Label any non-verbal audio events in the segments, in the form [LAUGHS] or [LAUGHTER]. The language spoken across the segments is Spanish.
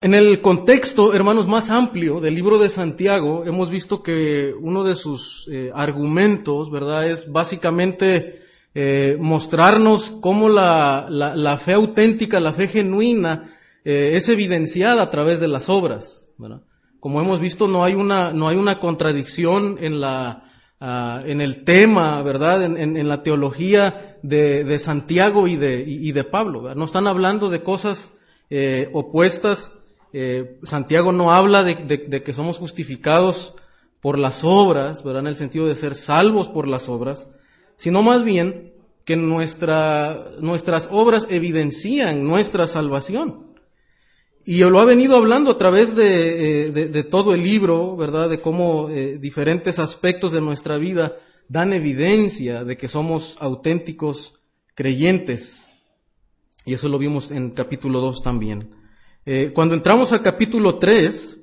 En el contexto, hermanos, más amplio del libro de Santiago, hemos visto que uno de sus eh, argumentos, ¿verdad?, es básicamente eh, mostrarnos cómo la, la, fe auténtica, la fe genuina, eh, es evidenciada a través de las obras, ¿verdad? Como hemos visto, no hay una, no hay una contradicción en la, uh, en el tema, ¿verdad?, en, en, en la teología de, de, Santiago y de, y, de Pablo, ¿verdad? No están hablando de cosas opuestas, eh, Santiago no habla de, que somos justificados por las obras, ¿verdad? En el sentido de ser salvos por las obras, sino más bien que nuestra, nuestras obras evidencian nuestra salvación. Y lo ha venido hablando a través de, eh, todo el libro, ¿verdad? De cómo eh, diferentes aspectos de nuestra vida dan evidencia de que somos auténticos creyentes. Y eso lo vimos en capítulo 2 también. Eh, cuando entramos al capítulo 3,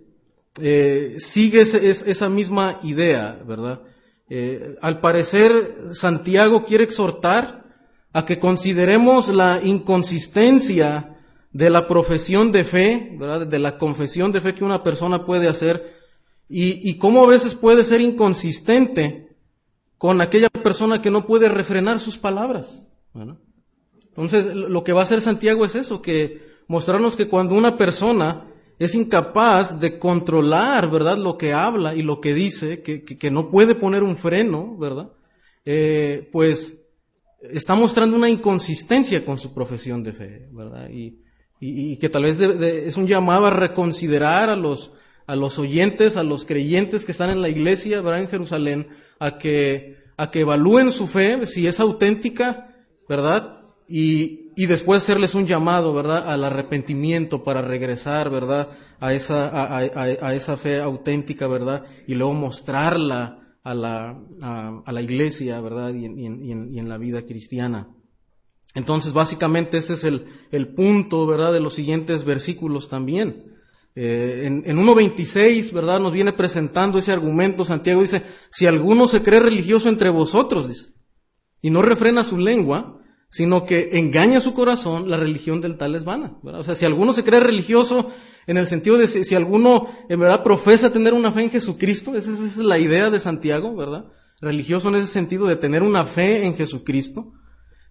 eh, sigue esa misma idea, ¿verdad? Eh, al parecer, Santiago quiere exhortar a que consideremos la inconsistencia de la profesión de fe, ¿verdad? De la confesión de fe que una persona puede hacer y, y cómo a veces puede ser inconsistente con aquella persona que no puede refrenar sus palabras. Entonces, lo que va a hacer Santiago es eso, que mostrarnos que cuando una persona es incapaz de controlar, ¿verdad?, lo que habla y lo que dice, que, que, no puede poner un freno, ¿verdad?, eh, pues está mostrando una inconsistencia con su profesión de fe, ¿verdad? Y, y, que tal vez es un llamado a reconsiderar a los, a los oyentes, a los creyentes que están en la iglesia, ¿verdad?, en Jerusalén, a que, a que evalúen su fe, si es auténtica, ¿verdad? Y, y después hacerles un llamado, ¿verdad?, al arrepentimiento para regresar, ¿verdad?, a esa, a, a, esa fe auténtica, ¿verdad?, y luego mostrarla a la, a, la iglesia, ¿verdad?, y en, y, en, y en, la vida cristiana. Entonces, básicamente, este es el, el punto, ¿verdad?, de los siguientes versículos también. Eh, en, en 1.26, ¿verdad?, nos viene presentando ese argumento. Santiago dice, si alguno se cree religioso entre vosotros, dice, y no refrena su lengua, sino que engaña su corazón, la religión del tal es vana. O sea, si alguno se cree religioso en el sentido de si, alguno en verdad profesa tener una fe en Jesucristo, esa, es la idea de Santiago, ¿verdad? Religioso en ese sentido de tener una fe en Jesucristo,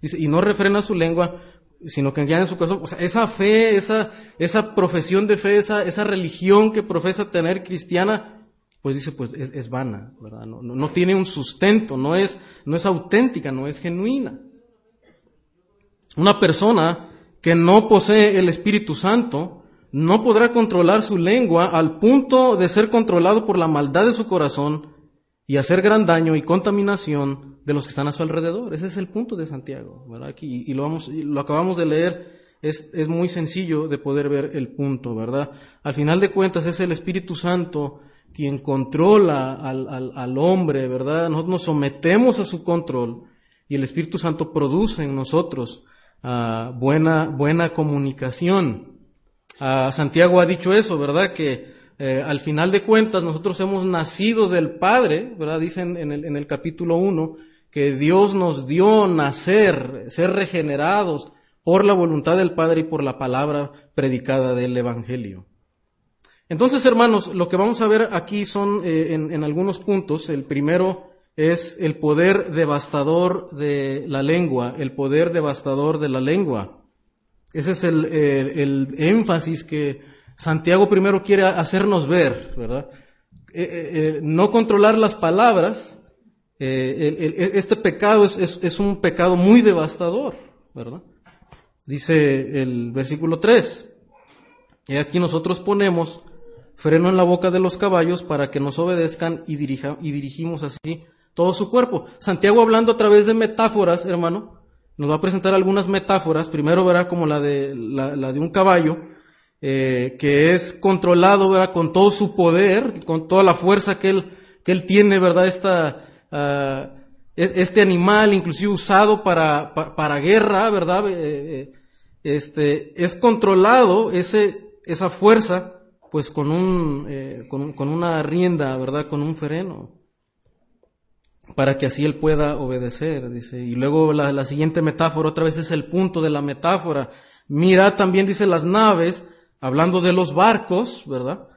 dice, y no refrena su lengua, sino que engaña su corazón. O sea, esa fe, esa, esa profesión de fe, esa, esa religión que profesa tener cristiana, pues dice, pues es, es vana, ¿verdad? No, no, no, tiene un sustento, no es, no es auténtica, no es genuina. Una persona que no posee el Espíritu Santo no podrá controlar su lengua al punto de ser controlado por la maldad de su corazón y hacer gran daño y contaminación de los que están a su alrededor. Ese es el punto de Santiago, ¿verdad? Aquí, y lo, vamos, lo acabamos de leer, es, es muy sencillo de poder ver el punto, ¿verdad? Al final de cuentas es el Espíritu Santo quien controla al, al, al hombre, ¿verdad? Nosotros nos sometemos a su control y el Espíritu Santo produce en nosotros buena, buena comunicación. Santiago ha dicho eso, ¿verdad? Que eh, al final de cuentas nosotros hemos nacido del Padre, ¿verdad? Dicen en el, en el capítulo 1 que Dios nos dio nacer, ser regenerados por la voluntad del Padre y por la palabra predicada del Evangelio. Entonces, hermanos, lo que vamos a ver aquí son eh, en, en algunos puntos. El primero es el poder devastador de la lengua, el poder devastador de la lengua. Ese es el, énfasis que Santiago primero quiere hacernos ver, ¿verdad? Eh, eh, eh, no controlar las palabras, este pecado es, es, un pecado muy devastador, ¿verdad? Dice el versículo 3, y aquí nosotros ponemos freno en la boca de los caballos para que nos obedezcan y, dirija, y dirigimos así todo su cuerpo. Santiago hablando a través de metáforas, hermano, nos va a presentar algunas metáforas. Primero verá como la de, la, de un caballo, eh, que es controlado, ¿verdad? Con todo su poder, con toda la fuerza que él, que él tiene, ¿verdad? Esta, uh, este animal, inclusive usado para, para, guerra, ¿verdad? Eh, eh, este, es controlado ese, esa fuerza, pues con un, eh, con, con una rienda, ¿verdad? Con un freno para que así él pueda obedecer, dice. Y luego la, siguiente metáfora, otra vez es el punto de la metáfora. Mira también, dice, las naves hablando de los barcos, ¿verdad?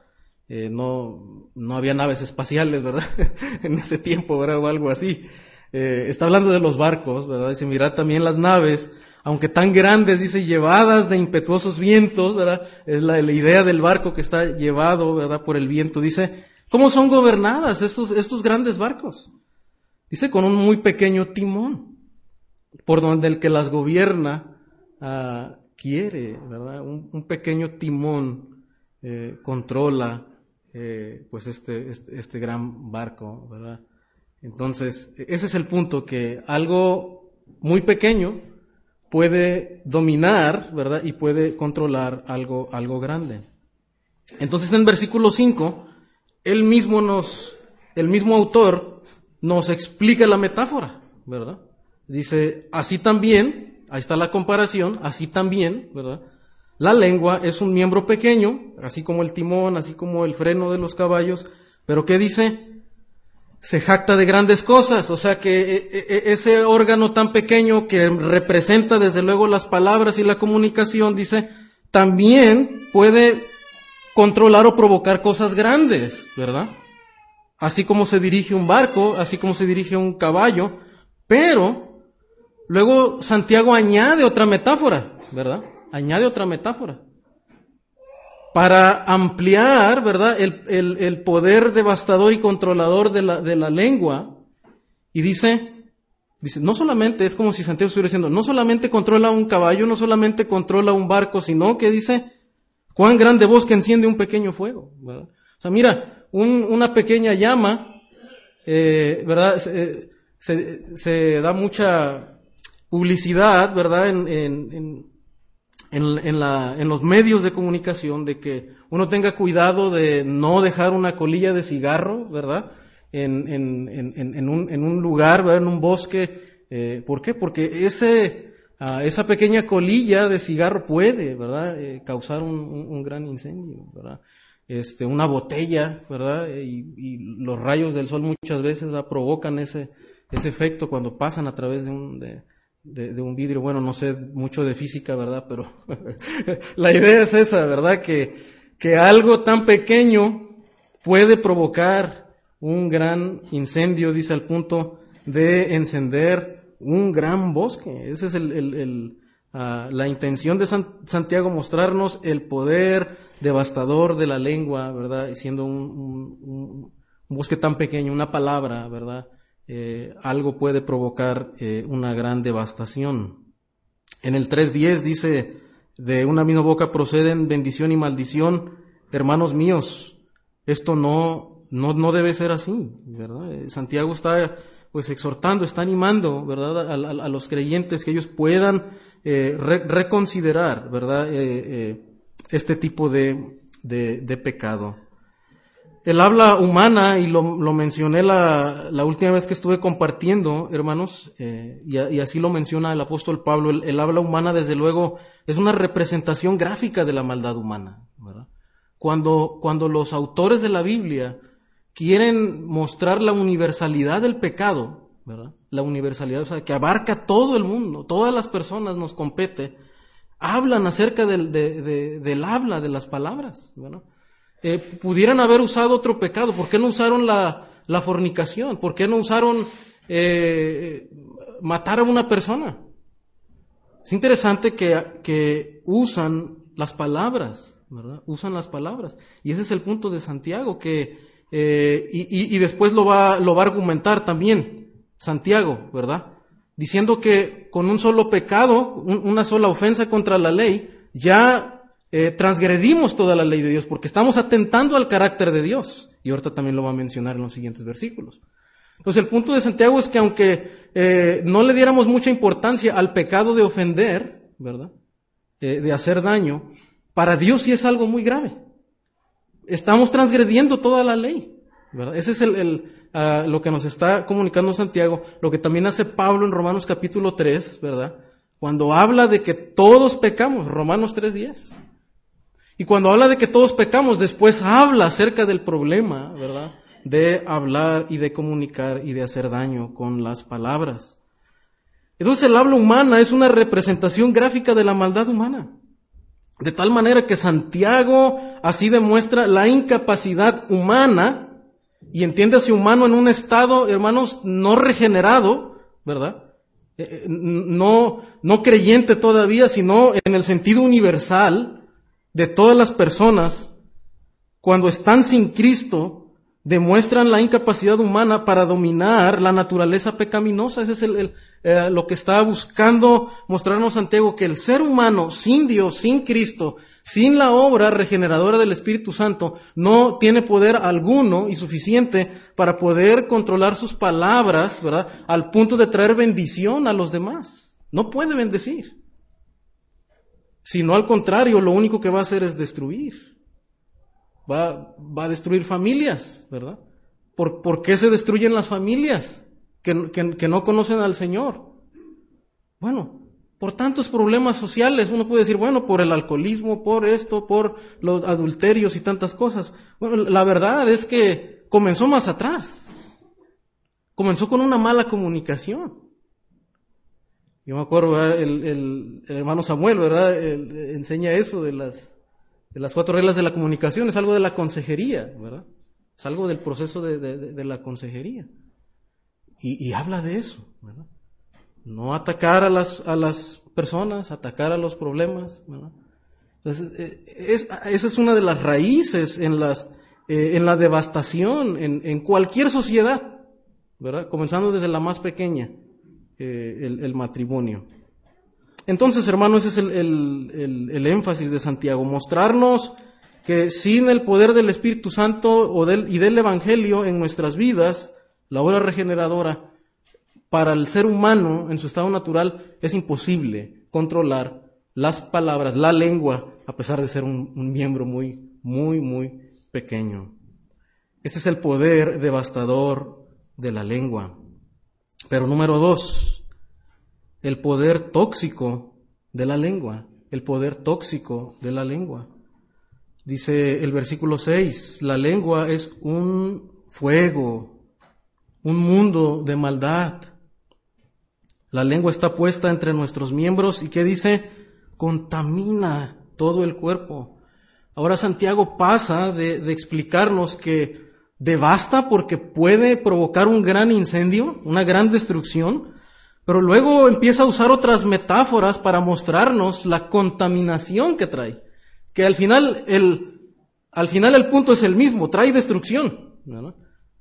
Eh, no, no había naves espaciales, ¿verdad? [LAUGHS] en ese tiempo, ¿verdad? O algo así. Eh, está hablando de los barcos, ¿verdad? Dice, mirad también las naves, aunque tan grandes, dice, llevadas de impetuosos vientos, ¿verdad? Es la, la idea del barco que está llevado, ¿verdad? Por el viento. Dice, ¿cómo son gobernadas estos, estos grandes barcos? Dice, con un muy pequeño timón, por donde el que las gobierna uh, quiere, ¿verdad? Un, pequeño timón eh, controla eh, pues este, este, este, gran barco, ¿verdad? Entonces, ese es el punto, que algo muy pequeño puede dominar, ¿verdad? Y puede controlar algo, algo grande. Entonces, en versículo 5, él mismo nos, el mismo autor nos explica la metáfora, ¿verdad? Dice, así también, ahí está la comparación, así también, ¿verdad? La lengua es un miembro pequeño, así como el timón, así como el freno de los caballos, pero ¿qué dice? Se jacta de grandes cosas, o sea que e, e, e, ese órgano tan pequeño que representa desde luego las palabras y la comunicación, dice, también puede controlar o provocar cosas grandes, ¿verdad? Así como se dirige un barco, así como se dirige un caballo, pero luego Santiago añade otra metáfora, ¿verdad? añade otra metáfora. Para ampliar, ¿verdad?, el, el, el poder devastador y controlador de la, de la lengua. Y dice, dice, no solamente, es como si Santiago estuviera diciendo, no solamente controla un caballo, no solamente controla un barco, sino que dice, cuán grande bosque enciende un pequeño fuego. ¿verdad? O sea, mira, un, una pequeña llama, eh, ¿verdad? Se, se, da mucha publicidad, ¿verdad? En, en, en, la, en los medios de comunicación de que uno tenga cuidado de no dejar una colilla de cigarro, ¿verdad? En, un, un lugar, ¿verdad? En un bosque. Eh, ¿Por qué? Porque ese, uh, esa pequeña colilla de cigarro puede, ¿verdad? Eh, causar un, un, un, gran incendio, ¿verdad? Este, una botella, ¿verdad? Y, y los rayos del sol muchas veces ¿verdad? provocan ese, ese efecto cuando pasan a través de un, de, de, un vidrio. Bueno, no sé mucho de física, ¿verdad? Pero [LAUGHS] la idea es esa, ¿verdad? Que, que algo tan pequeño puede provocar un gran incendio, dice al punto de encender un gran bosque. Esa es el, el, el uh, la intención de San, Santiago, mostrarnos el poder devastador de la lengua, ¿verdad? Siendo un, bosque tan pequeño, una palabra, ¿verdad? eh, algo puede provocar eh, una gran devastación. En el 3.10 dice, de una misma boca proceden bendición y maldición, hermanos míos, esto no, no, no debe ser así, ¿verdad? Eh, Santiago está pues exhortando, está animando, ¿verdad? A, los creyentes que ellos puedan re, reconsiderar, ¿verdad? Este tipo de, de, pecado. El habla humana, y lo, lo mencioné la, la, última vez que estuve compartiendo, hermanos, eh, y, y, así lo menciona el apóstol Pablo, el, habla humana, desde luego, es una representación gráfica de la maldad humana. Cuando, cuando los autores de la Biblia quieren mostrar la universalidad del pecado, la universalidad, o sea, que abarca todo el mundo, todas las personas nos compete, hablan acerca del, de, de, del habla, de las palabras. ¿verdad? eh, pudieran haber usado otro pecado. ¿Por qué no usaron la, la fornicación? ¿Por qué no usaron eh, matar a una persona? Es interesante que, que usan las palabras, ¿verdad? Usan las palabras. Y ese es el punto de Santiago, que, eh, y, y, y, después lo va, lo va a argumentar también Santiago, ¿verdad? Diciendo que con un solo pecado, un, una sola ofensa contra la ley, ya eh, transgredimos toda la ley de Dios porque estamos atentando al carácter de Dios. Y ahorita también lo va a mencionar en los siguientes versículos. Entonces el punto de Santiago es que aunque eh, no le diéramos mucha importancia al pecado de ofender, ¿verdad? Eh, de hacer daño, para Dios sí es algo muy grave. Estamos transgrediendo toda la ley. Ese es el, el uh, lo que nos está comunicando Santiago, lo que también hace Pablo en Romanos capítulo 3, ¿verdad? Cuando habla de que todos pecamos, Romanos 3.10. Y cuando habla de que todos pecamos, después habla acerca del problema, ¿verdad? De hablar y de comunicar y de hacer daño con las palabras. Entonces el habla humana es una representación gráfica de la maldad humana. De tal manera que Santiago así demuestra la incapacidad humana, y entiéndase humano en un estado, hermanos, no regenerado, ¿verdad? Eh, eh, no, no creyente todavía, sino en el sentido universal de todas las personas, cuando están sin Cristo, demuestran la incapacidad humana para dominar la naturaleza pecaminosa. Ese es el, eh, lo que está buscando mostrarnos Santiago, que el ser humano sin Dios, sin Cristo, sin la obra regeneradora del Espíritu Santo, no tiene poder alguno y suficiente para poder controlar sus palabras, ¿verdad? Al punto de traer bendición a los demás. No puede bendecir. Sino al contrario, lo único que va a hacer es destruir va, va a destruir familias, ¿verdad? ¿Por, ¿Por, qué se destruyen las familias que, que, que no conocen al Señor? Bueno, por tantos problemas sociales, uno puede decir, bueno, por el alcoholismo, por esto, por los adulterios y tantas cosas. Bueno, la verdad es que comenzó más atrás. Comenzó con una mala comunicación. Yo me acuerdo, el, el, hermano Samuel, ¿verdad? enseña eso de las, de las cuatro reglas de la comunicación, es algo de la consejería, ¿verdad? Es algo del proceso de, de, la consejería. Y, y, habla de eso, ¿verdad? No atacar a las, a las personas, atacar a los problemas. Entonces, eh, es, esa es una de las raíces en, las, eh, en la devastación en, en, cualquier sociedad, ¿verdad? Comenzando desde la más pequeña, eh, el, el matrimonio. Entonces, hermanos, ese es el, énfasis de Santiago, mostrarnos que sin el poder del Espíritu Santo o del, y del Evangelio en nuestras vidas, la obra regeneradora, para el ser humano en su estado natural es imposible controlar las palabras, la lengua, a pesar de ser un, miembro muy, muy, muy pequeño. Este es el poder devastador de la lengua. Pero número dos, el poder tóxico de la lengua, el poder tóxico de la lengua. Dice el versículo 6, la lengua es un fuego, un mundo de maldad. La lengua está puesta entre nuestros miembros y que dice, contamina todo el cuerpo. Ahora Santiago pasa de, explicarnos que devasta porque puede provocar un gran incendio, una gran destrucción, pero luego empieza a usar otras metáforas para mostrarnos la contaminación que trae. Que al final el, al final el punto es el mismo, trae destrucción.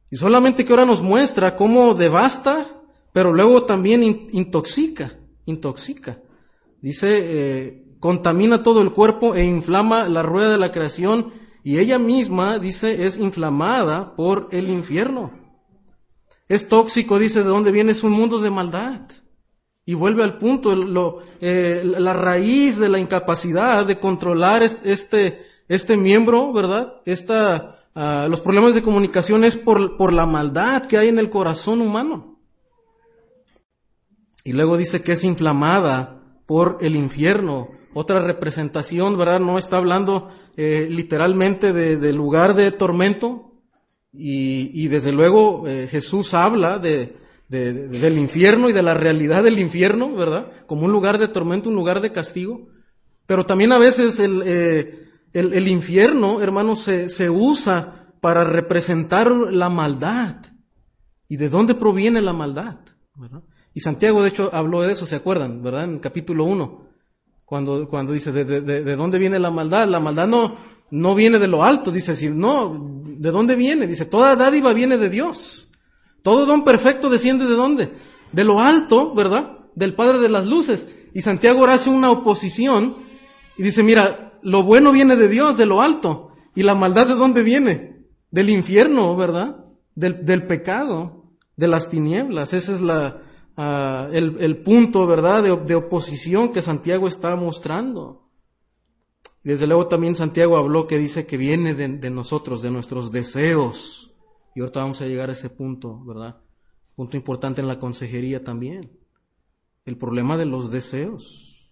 Y solamente que ahora nos muestra cómo devasta, pero luego también intoxica, intoxica. Dice, eh, contamina todo el cuerpo e inflama la rueda de la creación y ella misma, dice, es inflamada por el infierno. Es tóxico, dice, de dónde viene, es un mundo de maldad. Y vuelve al punto, eh, la raíz de la incapacidad de controlar este, este miembro, ¿verdad? Esta, uh, los problemas de comunicación es por, por la maldad que hay en el corazón humano. Y luego dice que es inflamada por el infierno. Otra representación, ¿verdad? No está hablando eh, literalmente de, de, lugar de tormento, y, y desde luego eh, Jesús habla de, de, del infierno y de la realidad del infierno, ¿verdad? Como un lugar de tormento, un lugar de castigo. Pero también a veces el, eh, el, infierno, hermanos, se, se usa para representar la maldad. ¿Y de dónde proviene la maldad? ¿verdad? Y Santiago, de hecho, habló de eso, ¿se acuerdan? ¿Verdad? En capítulo 1, cuando, cuando dice, de, de, de, dónde viene la maldad? La maldad no, no viene de lo alto, dice, decir, no, ¿de dónde viene? Dice, toda dádiva viene de Dios. Todo don perfecto desciende de dónde? De lo alto, ¿verdad? Del Padre de las Luces. Y Santiago ahora hace una oposición y dice, mira, lo bueno viene de Dios, de lo alto. ¿Y la maldad de dónde viene? Del infierno, ¿verdad? Del, del pecado, de las tinieblas. Ese es la, uh, el, el, punto, ¿verdad? De, de, oposición que Santiago está mostrando. Desde luego también Santiago habló que dice que viene de, de nosotros, de nuestros deseos. Y ahorita vamos a llegar a ese punto, ¿verdad? Punto importante en la consejería también. El problema de los deseos.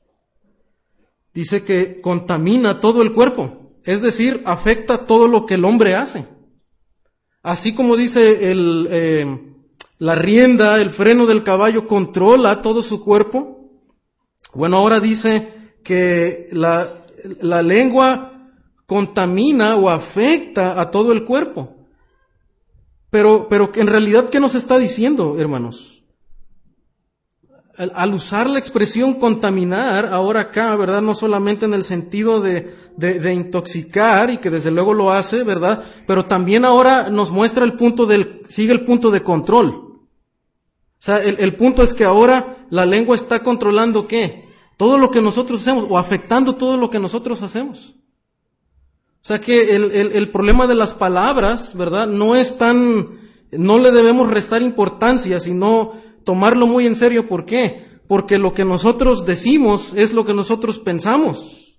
Dice que contamina todo el cuerpo, es decir, afecta todo lo que el hombre hace. Así como dice el, eh, la rienda, el freno del caballo controla todo su cuerpo. Bueno, ahora dice que la, la lengua contamina o afecta a todo el cuerpo. Pero, pero en realidad, ¿qué nos está diciendo, hermanos? Al, usar la expresión contaminar, ahora acá, ¿verdad? No solamente en el sentido de, de, intoxicar, y que desde luego lo hace, ¿verdad? Pero también ahora nos muestra el punto del, sigue el punto de control. O sea, el, el punto es que ahora la lengua está controlando qué? Todo lo que nosotros hacemos, o afectando todo lo que nosotros hacemos. O sea que el, el, el, problema de las palabras, ¿verdad? No es tan, no le debemos restar importancia, sino tomarlo muy en serio. ¿Por qué? Porque lo que nosotros decimos es lo que nosotros pensamos.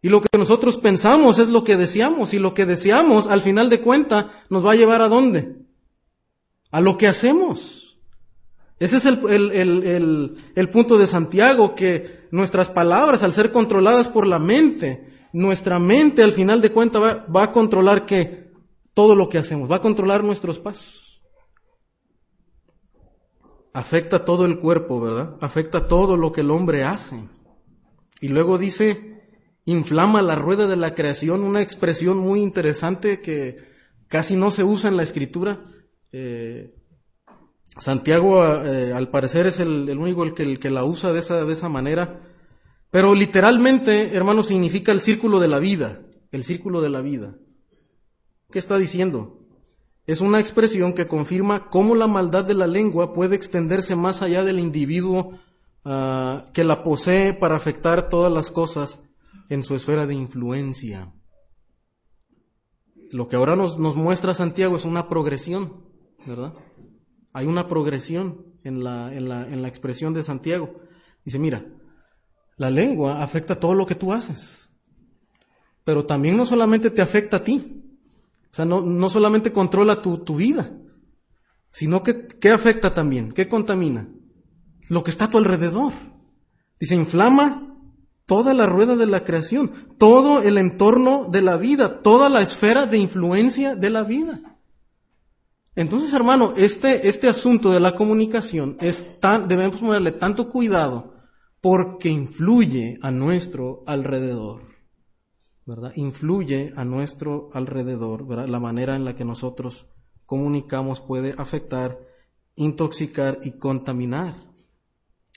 Y lo que nosotros pensamos es lo que deseamos. Y lo que deseamos, al final de cuenta, nos va a llevar a dónde? A lo que hacemos. Ese es el, el, el punto de Santiago, que nuestras palabras, al ser controladas por la mente, nuestra mente al final de cuentas va, a controlar que todo lo que hacemos, va a controlar nuestros pasos. Afecta todo el cuerpo, ¿verdad? Afecta todo lo que el hombre hace. Y luego dice, inflama la rueda de la creación, una expresión muy interesante que casi no se usa en la escritura. Eh, Santiago, eh, al parecer, es el, único el que, el que, la usa de esa, de esa manera. Pero literalmente, hermano, significa el círculo de la vida, el círculo de la vida. ¿Qué está diciendo? Es una expresión que confirma cómo la maldad de la lengua puede extenderse más allá del individuo ah, que la posee para afectar todas las cosas en su esfera de influencia. Lo que ahora nos, nos muestra Santiago es una progresión, ¿verdad? Hay una progresión en la, en la, en la expresión de Santiago. Dice, mira, la lengua afecta todo lo que tú haces. Pero también no solamente te afecta a ti. O sea, no, no solamente controla tu, tu vida, sino que, ¿qué afecta también? ¿Qué contamina? Lo que está a tu alrededor. Dice, inflama toda la rueda de la creación, todo el entorno de la vida, toda la esfera de influencia de la vida. Entonces, hermano, este, este asunto de la comunicación es tan, debemos ponerle tanto cuidado porque influye a nuestro alrededor, ¿verdad? Influye a nuestro alrededor, ¿verdad? La manera en la que nosotros comunicamos puede afectar, intoxicar y contaminar.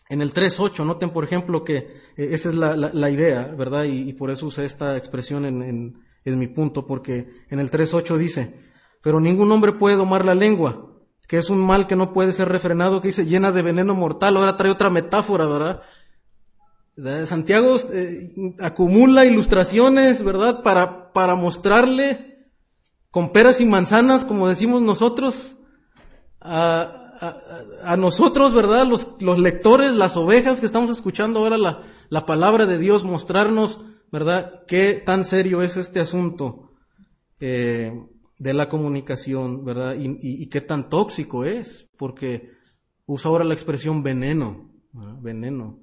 En el 3.8, noten por ejemplo que eh, esa es la, idea, ¿verdad? Y, por eso usé esta expresión en, en mi punto, porque en el 3.8 dice, pero ningún hombre puede domar la lengua, que es un mal que no puede ser refrenado, que dice llena de veneno mortal. Ahora trae otra metáfora, ¿verdad? Santiago eh, acumula ilustraciones, ¿verdad? Para, para mostrarle con peras y manzanas, como decimos nosotros, a, a, nosotros, ¿verdad? Los, los, lectores, las ovejas que estamos escuchando ahora la, la, palabra de Dios, mostrarnos, ¿verdad? Qué tan serio es este asunto eh, de la comunicación, ¿verdad? Y, y, qué tan tóxico es, porque usa ahora la expresión veneno, veneno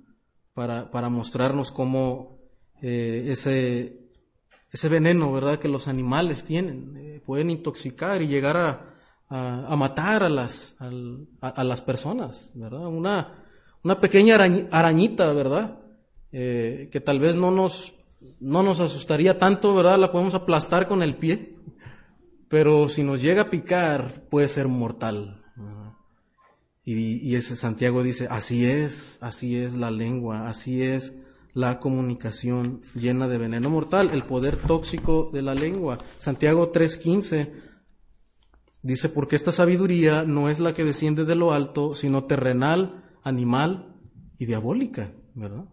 para, para mostrarnos cómo eh, ese, ese veneno, ¿verdad?, que los animales tienen, eh, pueden intoxicar y llegar a, a, matar a las, a, las personas, ¿verdad? Una, una pequeña arañita, ¿verdad? Eh, que tal vez no nos, no nos asustaría tanto, ¿verdad? La podemos aplastar con el pie, pero si nos llega a picar puede ser mortal. Y, ese Santiago dice, así es, así es la lengua, así es la comunicación llena de veneno mortal, el poder tóxico de la lengua. Santiago 3:15 dice, porque esta sabiduría no es la que desciende de lo alto, sino terrenal, animal y diabólica, ¿verdad?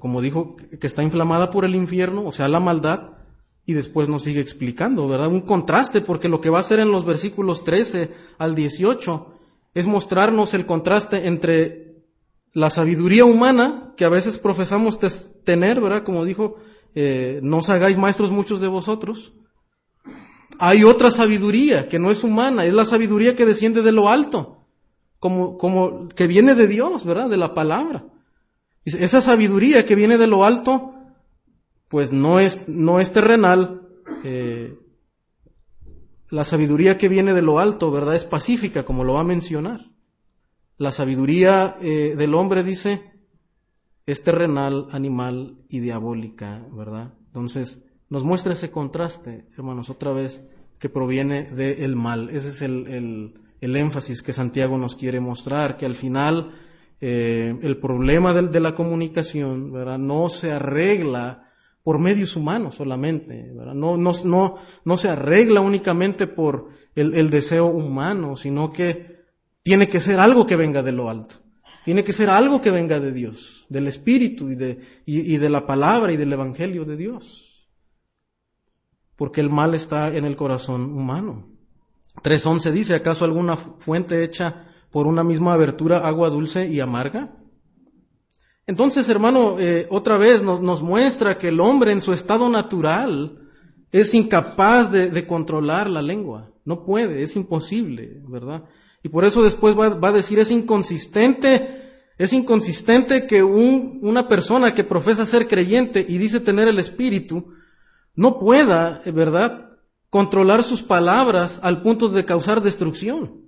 Como dijo, que está inflamada por el infierno, o sea, la maldad, y después nos sigue explicando, ¿verdad? Un contraste, porque lo que va a ser en los versículos 13 al 18 es mostrarnos el contraste entre la sabiduría humana que a veces profesamos tener, ¿verdad? Como dijo, eh, no os hagáis maestros muchos de vosotros. Hay otra sabiduría que no es humana, es la sabiduría que desciende de lo alto, como, como que viene de Dios, ¿verdad? De la palabra. Esa sabiduría que viene de lo alto, pues no es, no es terrenal, eh, la sabiduría que viene de lo alto, ¿verdad? Es pacífica, como lo va a mencionar. La sabiduría eh, del hombre, dice, es terrenal, animal y diabólica, ¿verdad? Entonces, nos muestra ese contraste, hermanos, otra vez, que proviene del mal. Ese es el, énfasis que Santiago nos quiere mostrar, que al final eh, el problema de, la comunicación, ¿verdad? No se arregla por medios humanos solamente. No, se arregla únicamente por el, el deseo humano, sino que tiene que ser algo que venga de lo alto. Tiene que ser algo que venga de Dios, del Espíritu y de, y, de la palabra y del Evangelio de Dios. Porque el mal está en el corazón humano. 3.11 dice, ¿acaso alguna fuente hecha por una misma abertura agua dulce y amarga? Entonces, hermano, eh, otra vez nos, muestra que el hombre en su estado natural es incapaz de, controlar la lengua. No puede, es imposible, ¿verdad? Y por eso después va, a decir, es inconsistente, es inconsistente que un, una persona que profesa ser creyente y dice tener el Espíritu, no pueda, ¿verdad?, controlar sus palabras al punto de causar destrucción.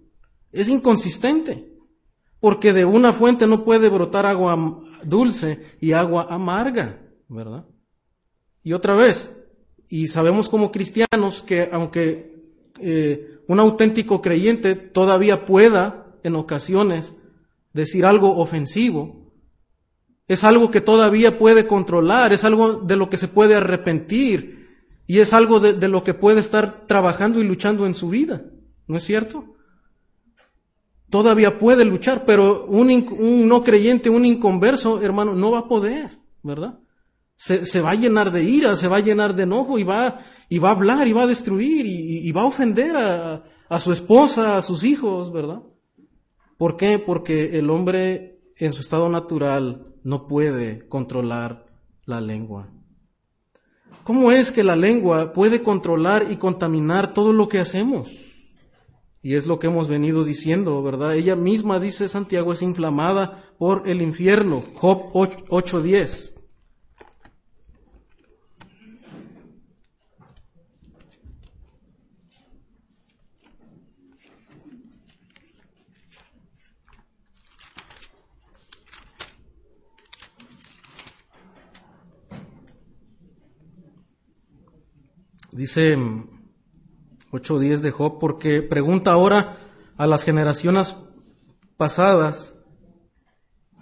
Es inconsistente, porque de una fuente no puede brotar agua dulce y agua amarga, ¿verdad? Y otra vez, y sabemos como cristianos que aunque eh, un auténtico creyente todavía pueda, en ocasiones, decir algo ofensivo. Es algo que todavía puede controlar, es algo de lo que se puede arrepentir y es algo de, lo que puede estar trabajando y luchando en su vida. ¿No es cierto? Todavía puede luchar, pero un, un no creyente, un inconverso, hermano, no va a poder, ¿verdad? Se, va a llenar de ira, se va a llenar de enojo y va, y va a hablar y va a destruir y, y va a ofender a, a, su esposa, a sus hijos, ¿verdad? ¿Por qué? Porque el hombre en su estado natural no puede controlar la lengua. ¿Cómo es que la lengua puede controlar y contaminar todo lo que hacemos? Y es lo que hemos venido diciendo, ¿verdad? Ella misma, dice Santiago, es inflamada por el infierno. Job 8.10. Dice 8.10 de Job, porque pregunta ahora a las generaciones pasadas,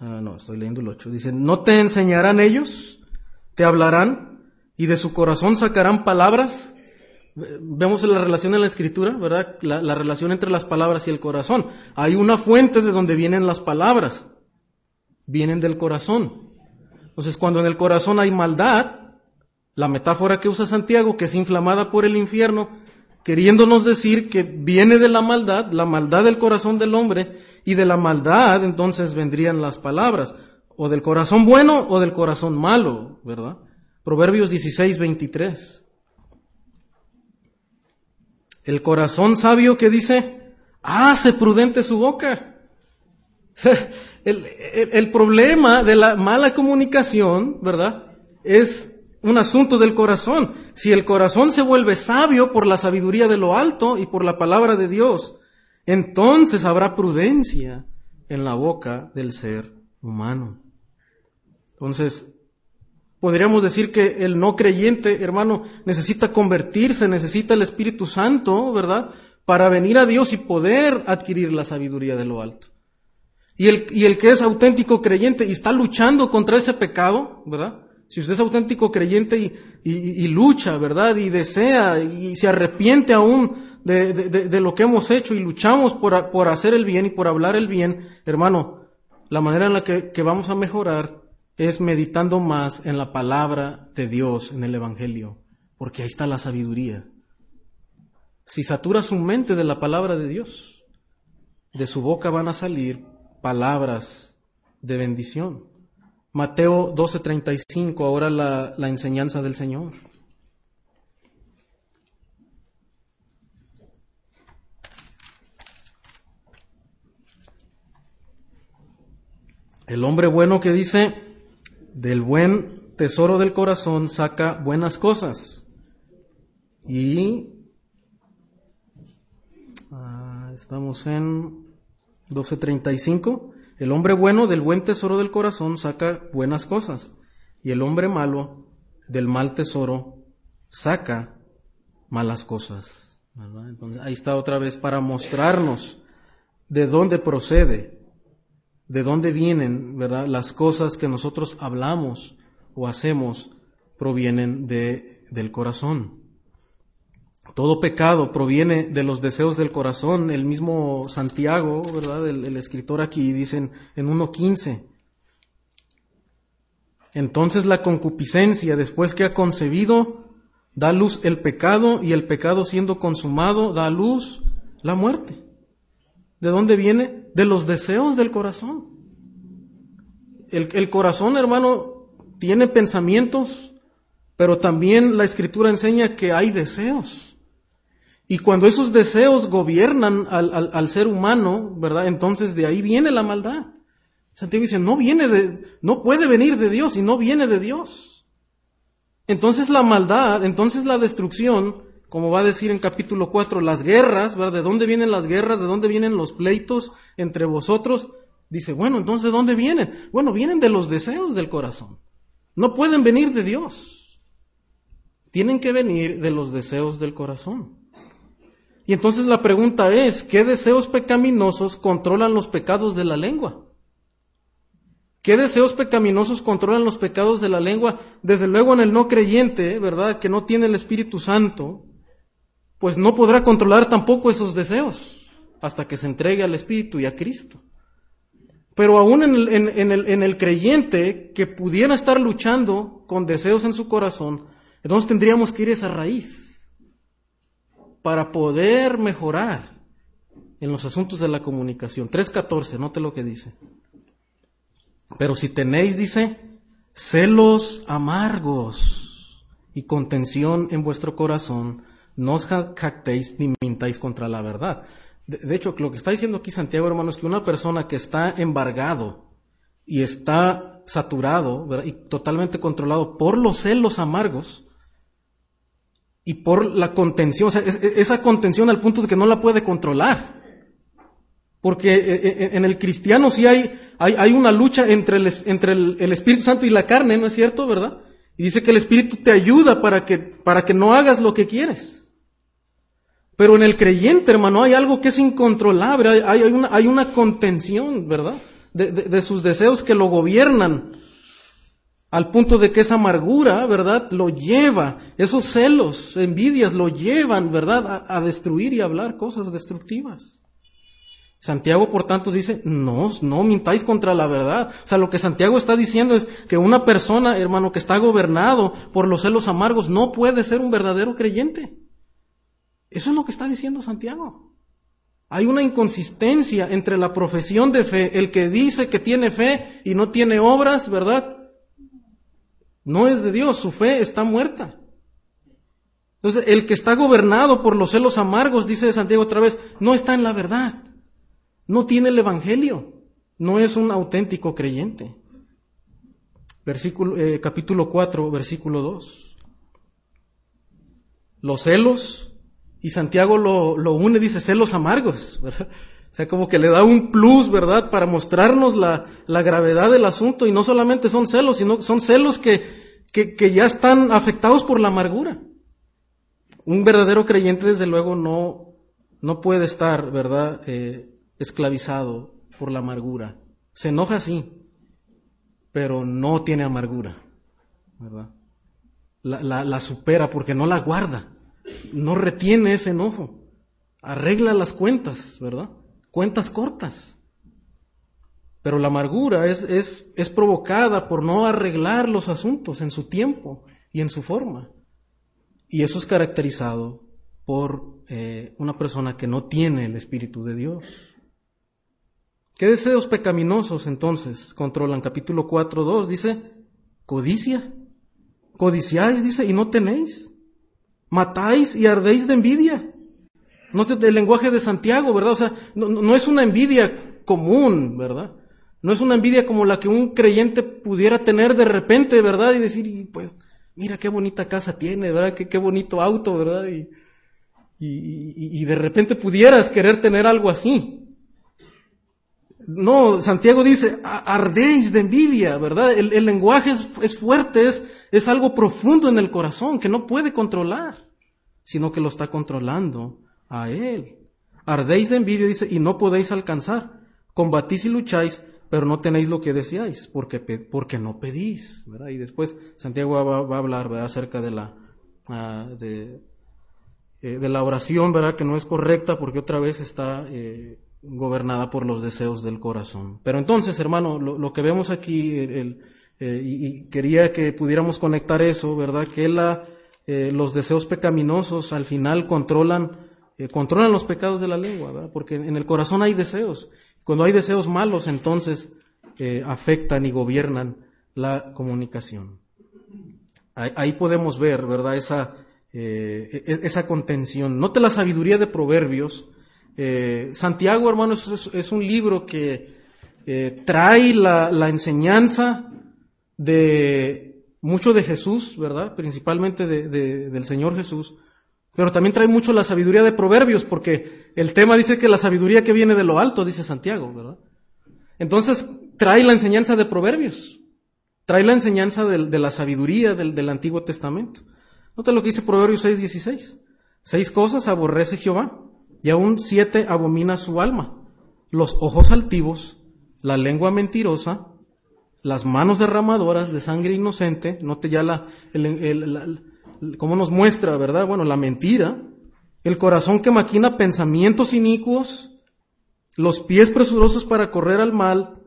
ah, no, estoy leyendo el 8, dice, ¿no te enseñarán ellos? ¿Te hablarán? ¿Y de su corazón sacarán palabras? Vemos la relación en la escritura, ¿verdad? La, la relación entre las palabras y el corazón. Hay una fuente de donde vienen las palabras. Vienen del corazón. Entonces, cuando en el corazón hay maldad, la metáfora que usa Santiago, que es inflamada por el infierno, queriéndonos decir que viene de la maldad, la maldad del corazón del hombre, y de la maldad entonces vendrían las palabras, o del corazón bueno o del corazón malo, ¿verdad? Proverbios 16, 23. El corazón sabio que dice, hace prudente su boca. [LAUGHS] el, el problema de la mala comunicación, ¿verdad? Es un asunto del corazón. Si el corazón se vuelve sabio por la sabiduría de lo alto y por la palabra de Dios, entonces habrá prudencia en la boca del ser humano. Entonces, podríamos decir que el no creyente, hermano, necesita convertirse, necesita el Espíritu Santo, ¿verdad? Para venir a Dios y poder adquirir la sabiduría de lo alto. Y el, y el que es auténtico creyente y está luchando contra ese pecado, ¿verdad? Si usted es auténtico creyente y, lucha, ¿verdad? Y desea y se arrepiente aún de, lo que hemos hecho y luchamos por, hacer el bien y por hablar el bien, hermano, la manera en la que, que vamos a mejorar es meditando más en la palabra de Dios, en el Evangelio, porque ahí está la sabiduría. Si satura su mente de la palabra de Dios, de su boca van a salir palabras de bendición. Mateo 12:35, ahora la, enseñanza del Señor. El hombre bueno que dice, del buen tesoro del corazón saca buenas cosas. Y ah, estamos en 12.35. El hombre bueno del buen tesoro del corazón saca buenas cosas y el hombre malo del mal tesoro saca malas cosas. ahí está otra vez para mostrarnos de dónde procede, de dónde vienen, ¿verdad? Las cosas que nosotros hablamos o hacemos provienen de, del corazón. Todo pecado proviene de los deseos del corazón. El mismo Santiago, ¿verdad? El, escritor aquí dicen en 1.15. Entonces la concupiscencia, después que ha concebido, da luz el pecado y el pecado siendo consumado, da luz la muerte. ¿De dónde viene? De los deseos del corazón. El, el corazón, hermano, tiene pensamientos, pero también la escritura enseña que hay deseos. Y cuando esos deseos gobiernan al, ser humano, ¿verdad? Entonces de ahí viene la maldad. Santiago dice, no viene de, no puede venir de Dios y no viene de Dios. Entonces la maldad, entonces la destrucción, como va a decir en capítulo 4, las guerras, ¿verdad? ¿De dónde vienen las guerras? ¿De dónde vienen los pleitos entre vosotros? Dice, bueno, entonces ¿de dónde vienen? Bueno, vienen de los deseos del corazón. No pueden venir de Dios. Tienen que venir de los deseos del corazón. Y entonces la pregunta es, ¿qué deseos pecaminosos controlan los pecados de la lengua? ¿Qué deseos pecaminosos controlan los pecados de la lengua? Desde luego en el no creyente, ¿verdad? Que no tiene el Espíritu Santo, pues no podrá controlar tampoco esos deseos hasta que se entregue al Espíritu y a Cristo. Pero aún en el, en, el, en el creyente que pudiera estar luchando con deseos en su corazón, entonces tendríamos que ir a esa raíz para poder mejorar en los asuntos de la comunicación. 3.14, note lo que dice. Pero si tenéis, dice, celos amargos y contención en vuestro corazón, no os jactéis ni mintáis contra la verdad. De, hecho, lo que está diciendo aquí Santiago, hermano, es que una persona que está embargado y está saturado y totalmente controlado por los celos amargos, y por la contención, o sea, esa contención al punto de que no la puede controlar. Porque eh, eh, en el cristiano sí hay, hay, hay una lucha entre, el, entre el, Espíritu Santo y la carne, ¿no es cierto, verdad? Y dice que el Espíritu te ayuda para que, para que no hagas lo que quieres. Pero en el creyente, hermano, hay algo que es incontrolable, hay, hay, una, hay una contención, ¿verdad? De, de sus deseos que lo gobiernan al punto de que esa amargura, ¿verdad?, lo lleva, esos celos, envidias, lo llevan, ¿verdad?, a, destruir y hablar cosas destructivas. Santiago, por tanto, dice, no, no mintáis contra la verdad. O sea, lo que Santiago está diciendo es que una persona, hermano, que está gobernado por los celos amargos, no puede ser un verdadero creyente. Eso es lo que está diciendo Santiago. Hay una inconsistencia entre la profesión de fe, el que dice que tiene fe y no tiene obras, ¿verdad? No es de Dios, su fe está muerta. Entonces, el que está gobernado por los celos amargos, dice Santiago otra vez, no está en la verdad. No tiene el Evangelio. No es un auténtico creyente. Versículo, eh, capítulo 4, versículo 2. Los celos, y Santiago lo, lo une, dice celos amargos. ¿verdad? O sea, como que le da un plus, ¿verdad? Para mostrarnos la, la gravedad del asunto. Y no solamente son celos, sino son celos que, que, que ya están afectados por la amargura. Un verdadero creyente, desde luego, no, no puede estar, ¿verdad? Eh, esclavizado por la amargura. Se enoja sí, pero no tiene amargura, ¿verdad? La, la, la supera porque no la guarda, no retiene ese enojo, arregla las cuentas, ¿verdad? Cuentas cortas. Pero la amargura es, es, es provocada por no arreglar los asuntos en su tiempo y en su forma. Y eso es caracterizado por eh, una persona que no tiene el Espíritu de Dios. ¿Qué deseos pecaminosos entonces controlan? Capítulo 4, 2 dice, codicia. Codiciáis, dice, y no tenéis. Matáis y ardéis de envidia. Note el lenguaje de Santiago, ¿verdad? O sea, no, es una envidia común, ¿verdad? No es una envidia como la que un creyente pudiera tener de repente, ¿verdad? Y decir, pues, mira qué bonita casa tiene, ¿verdad? Qué, bonito auto, ¿verdad? Y, de repente pudieras querer tener algo así. No, Santiago dice, ardéis de envidia, ¿verdad? El, lenguaje es, fuerte, es algo profundo en el corazón que no puede controlar, sino que lo está controlando a él. Ardéis de envidia, dice, y no podéis alcanzar. Combatís y lucháis, pero no tenéis lo que deseáis, porque, porque no pedís, ¿verdad? Y después Santiago va, a hablar, acerca de la, ah, de, eh, de, la oración, ¿verdad? Que no es correcta porque otra vez está eh, gobernada por los deseos del corazón. Pero entonces, hermano, lo, que vemos aquí, el, eh, y, quería que pudiéramos conectar eso, ¿verdad? Que la, los deseos pecaminosos al final controlan, eh, controlan los pecados de la lengua, ¿verdad? Porque en el corazón hay deseos. Cuando hay deseos malos, entonces afectan y gobiernan la comunicación. Ahí, podemos ver, ¿verdad? Esa, e, e, esa contención. Note la sabiduría de Proverbios, eh, Santiago, hermanos, es, un libro que eh, trae la, enseñanza de mucho de Jesús, ¿verdad? Principalmente del Señor Jesús, pero también trae mucho la sabiduría de Proverbios, porque el tema dice que la sabiduría que viene de lo alto, dice Santiago, ¿verdad? Entonces trae la enseñanza de Proverbios, trae la enseñanza de, la sabiduría del, del, Antiguo Testamento. Nota lo que dice Proverbios 6:16. Seis cosas aborrece Jehová y aún siete abomina su alma, los ojos altivos, la lengua mentirosa, las manos derramadoras de sangre inocente, note ya la, cómo nos muestra, ¿verdad? Bueno, la mentira, el corazón que maquina pensamientos inicuos, los pies presurosos para correr al mal,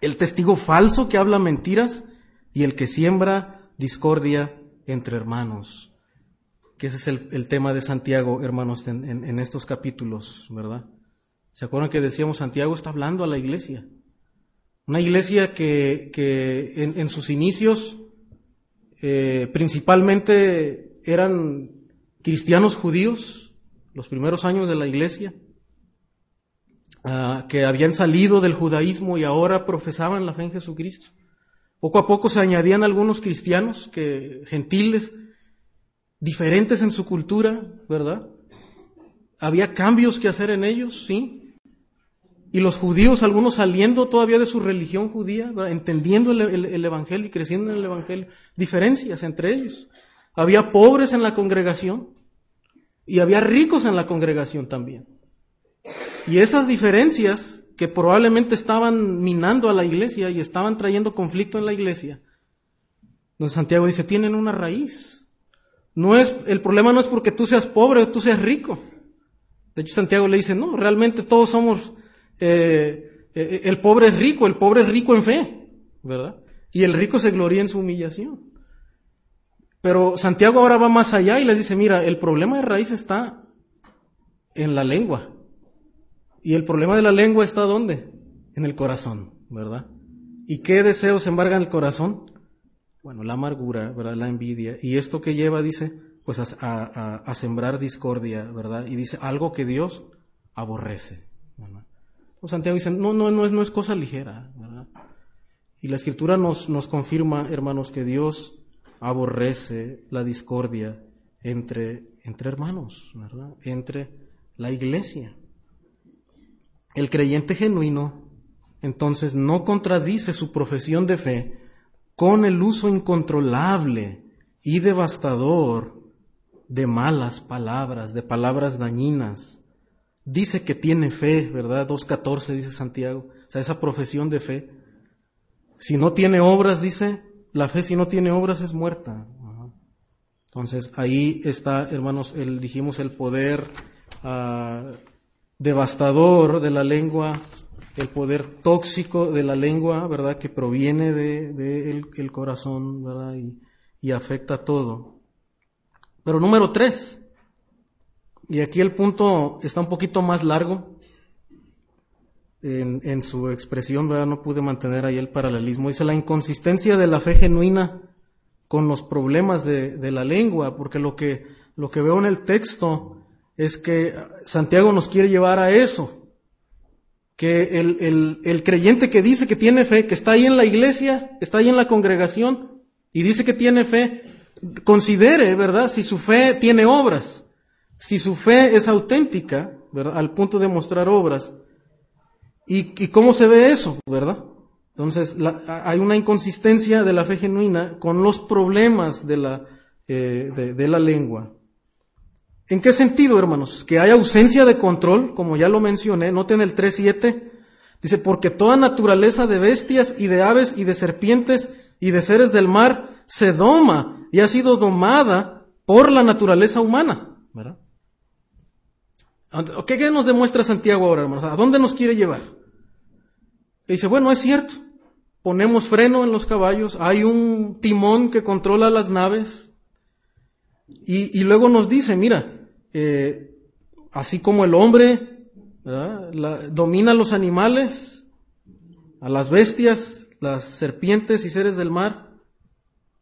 el testigo falso que habla mentiras y el que siembra discordia entre hermanos que ese es el, tema de Santiago, hermanos, en, estos capítulos, ¿verdad? ¿Se acuerdan que decíamos Santiago está hablando a la iglesia? Una iglesia que, en, sus inicios eh, principalmente eran cristianos judíos, los primeros años de la iglesia, ah, que habían salido del judaísmo y ahora profesaban la fe en Jesucristo. Poco a poco se añadían algunos cristianos que, gentiles diferentes en su cultura, ¿verdad? Había cambios que hacer en ellos, sí. Y los judíos, algunos saliendo todavía de su religión judía, entendiendo el, Evangelio y creciendo en el Evangelio, diferencias entre ellos. Había pobres en la congregación y había ricos en la congregación también. Y esas diferencias que probablemente estaban minando a la iglesia y estaban trayendo conflicto en la iglesia, donde Santiago dice, tienen una raíz. No es, el problema no es porque tú seas pobre o tú seas rico. De hecho, Santiago le dice, no, realmente todos somos, eh, eh, el pobre es rico, el pobre es rico en fe, ¿verdad? Y el rico se gloria en su humillación. Pero Santiago ahora va más allá y les dice, mira, el problema de raíz está en la lengua. Y el problema de la lengua está ¿dónde? En el corazón, ¿verdad? ¿Y qué deseos embargan el corazón? Bueno, la amargura, ¿verdad? La envidia. Y esto que lleva, dice, pues a, sembrar discordia, ¿verdad? Y dice algo que Dios aborrece. Pues Santiago dice, no, no, no es, no es cosa ligera, ¿verdad? Y la escritura nos, nos confirma, hermanos, que Dios aborrece la discordia entre, entre hermanos, ¿verdad? Entre la iglesia. El creyente genuino, entonces, no contradice su profesión de fe con el uso incontrolable y devastador de malas palabras, de palabras dañinas. Dice que tiene fe, ¿verdad? 2.14 dice Santiago, o sea, esa profesión de fe. Si no tiene obras, dice, la fe si no tiene obras es muerta. Entonces ahí está, hermanos, el, dijimos el poder ah, devastador de la lengua el poder tóxico de la lengua, ¿verdad? Que proviene de, el, corazón, ¿verdad? Y, afecta todo. Pero número tres, y aquí el punto está un poquito más largo en, su expresión, ¿verdad? No pude mantener ahí el paralelismo. Dice la inconsistencia de la fe genuina con los problemas de, la lengua, porque lo que, lo que veo en el texto es que Santiago nos quiere llevar a eso que el, creyente que dice que tiene fe, que está ahí en la iglesia, está ahí en la congregación y dice que tiene fe, considere, ¿verdad? Si su fe tiene obras, si su fe es auténtica, ¿verdad? Al punto de mostrar obras. ¿Y, cómo se ve eso, verdad? Entonces, hay una inconsistencia de la fe genuina con los problemas de la, eh, de, la lengua. ¿En qué sentido, hermanos? Que hay ausencia de control, como ya lo mencioné, noten el 3.7, dice, porque toda naturaleza de bestias y de aves y de serpientes y de seres del mar se doma y ha sido domada por la naturaleza humana. ¿verdad? ¿Qué, nos demuestra Santiago ahora, hermanos? ¿A dónde nos quiere llevar? dice, bueno, es cierto. Ponemos freno en los caballos, hay un timón que controla las naves. Y, luego nos dice, mira, eh, así como el hombre domina a los animales, a las bestias, las serpientes y seres del mar,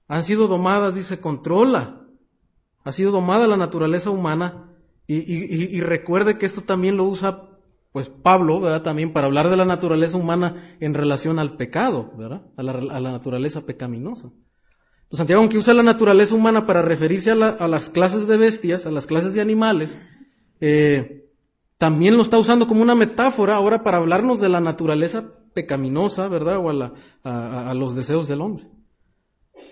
han sido domadas, dice, controla. Ha sido domada la naturaleza humana y, recuerde que esto también lo usa pues Pablo, ¿verdad? También para hablar de la naturaleza humana en relación al pecado, ¿verdad? A la, naturaleza pecaminosa. Pues Santiago, aunque usa la naturaleza humana para referirse a, las clases de bestias, a las clases de animales, eh, también lo está usando como una metáfora ahora para hablarnos de la naturaleza pecaminosa, ¿verdad? O a, a los deseos del hombre.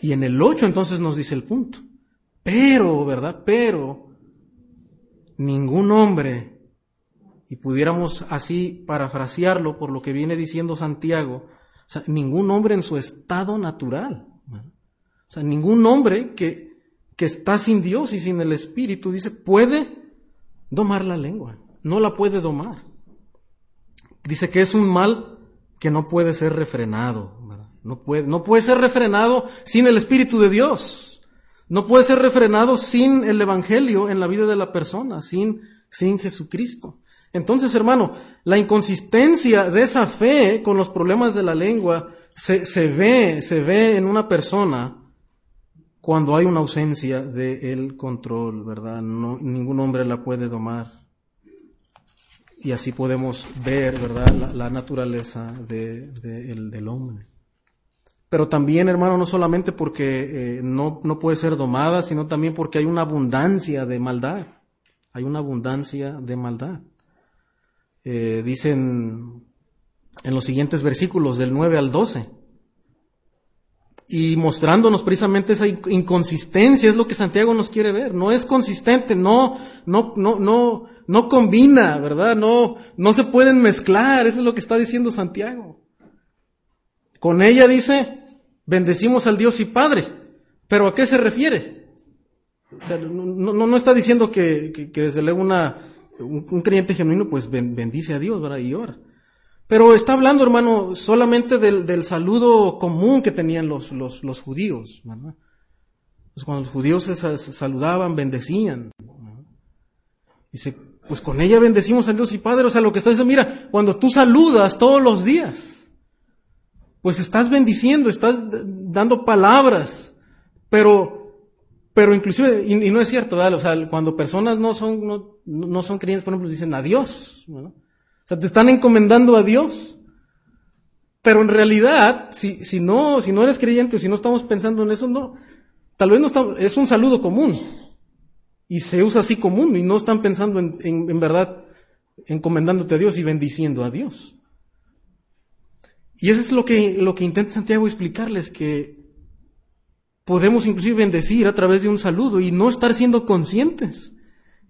Y en el 8 entonces nos dice el punto. Pero, ¿verdad? Pero ningún hombre, y pudiéramos así parafrasearlo por lo que viene diciendo Santiago, o sea, ningún hombre en su estado natural, o sea, ningún hombre que, que está sin Dios y sin el Espíritu, dice, puede domar la lengua, no la puede domar. Dice que es un mal que no puede ser refrenado, no puede, no puede ser refrenado sin el Espíritu de Dios. No puede ser refrenado sin el Evangelio en la vida de la persona, sin, sin Jesucristo. Entonces, hermano, la inconsistencia de esa fe con los problemas de la lengua se, se ve, se ve en una persona cuando hay una ausencia del control, ¿verdad? No, ningún hombre la puede domar. Y así podemos ver, ¿verdad?, la, naturaleza de, del hombre. Pero también, hermano, no solamente porque eh, no, no puede ser domada, sino también porque hay una abundancia de maldad. Hay una abundancia de maldad. Eh, dicen en los siguientes versículos del 9 al 12. Y mostrándonos precisamente esa inconsistencia es lo que Santiago nos quiere ver. No es consistente, no, no, no, no, no combina, ¿verdad? No, no se pueden mezclar. Eso es lo que está diciendo Santiago. Con ella dice, bendecimos al Dios y Padre. Pero ¿a qué se refiere? O sea, no, no, está diciendo que, desde luego una, un, creyente genuino pues bendice a Dios ¿verdad? y ora. Pero está hablando, hermano, solamente del, saludo común que tenían los, los, judíos. ¿verdad? Pues cuando los judíos se saludaban, bendecían. Dice, pues con ella bendecimos al Dios y Padre. O sea, lo que está diciendo, mira, cuando tú saludas todos los días, pues estás bendiciendo, estás dando palabras, pero, pero inclusive, y, no es cierto. O sea, cuando personas no son, no, no son creyentes, por ejemplo, dicen adiós, ¿no? O sea, te están encomendando a Dios. Pero en realidad, si, si no, si no eres creyente, si no estamos pensando en eso, no, tal vez no está, es un saludo común. Y se usa así común y no están pensando en, en, en verdad encomendándote a Dios y bendiciendo a Dios. Y eso es lo que, lo que intenta Santiago explicarles, que podemos inclusive bendecir a través de un saludo y no estar siendo conscientes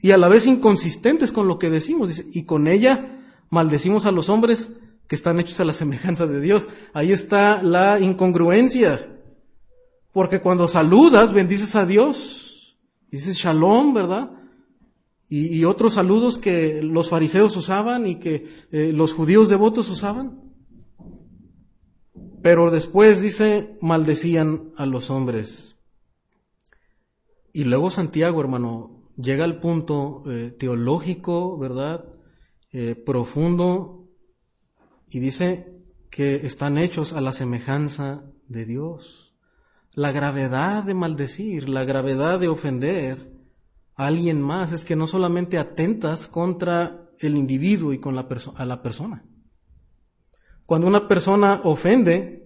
y a la vez inconsistentes con lo que decimos. y con ella maldecimos a los hombres que están hechos a la semejanza de Dios. Ahí está la incongruencia. Porque cuando saludas, bendices a Dios. Dices shalom, ¿verdad? Y, otros saludos que los fariseos usaban y que eh, los judíos devotos usaban. Pero después dice, maldecían a los hombres. Y luego Santiago, hermano, llega al punto eh, teológico, ¿verdad? Eh, profundo, y dice que están hechos a la semejanza de Dios. La gravedad de maldecir, la gravedad de ofender a alguien más es que no solamente atentas contra el individuo y con la a la persona, cuando una persona ofende,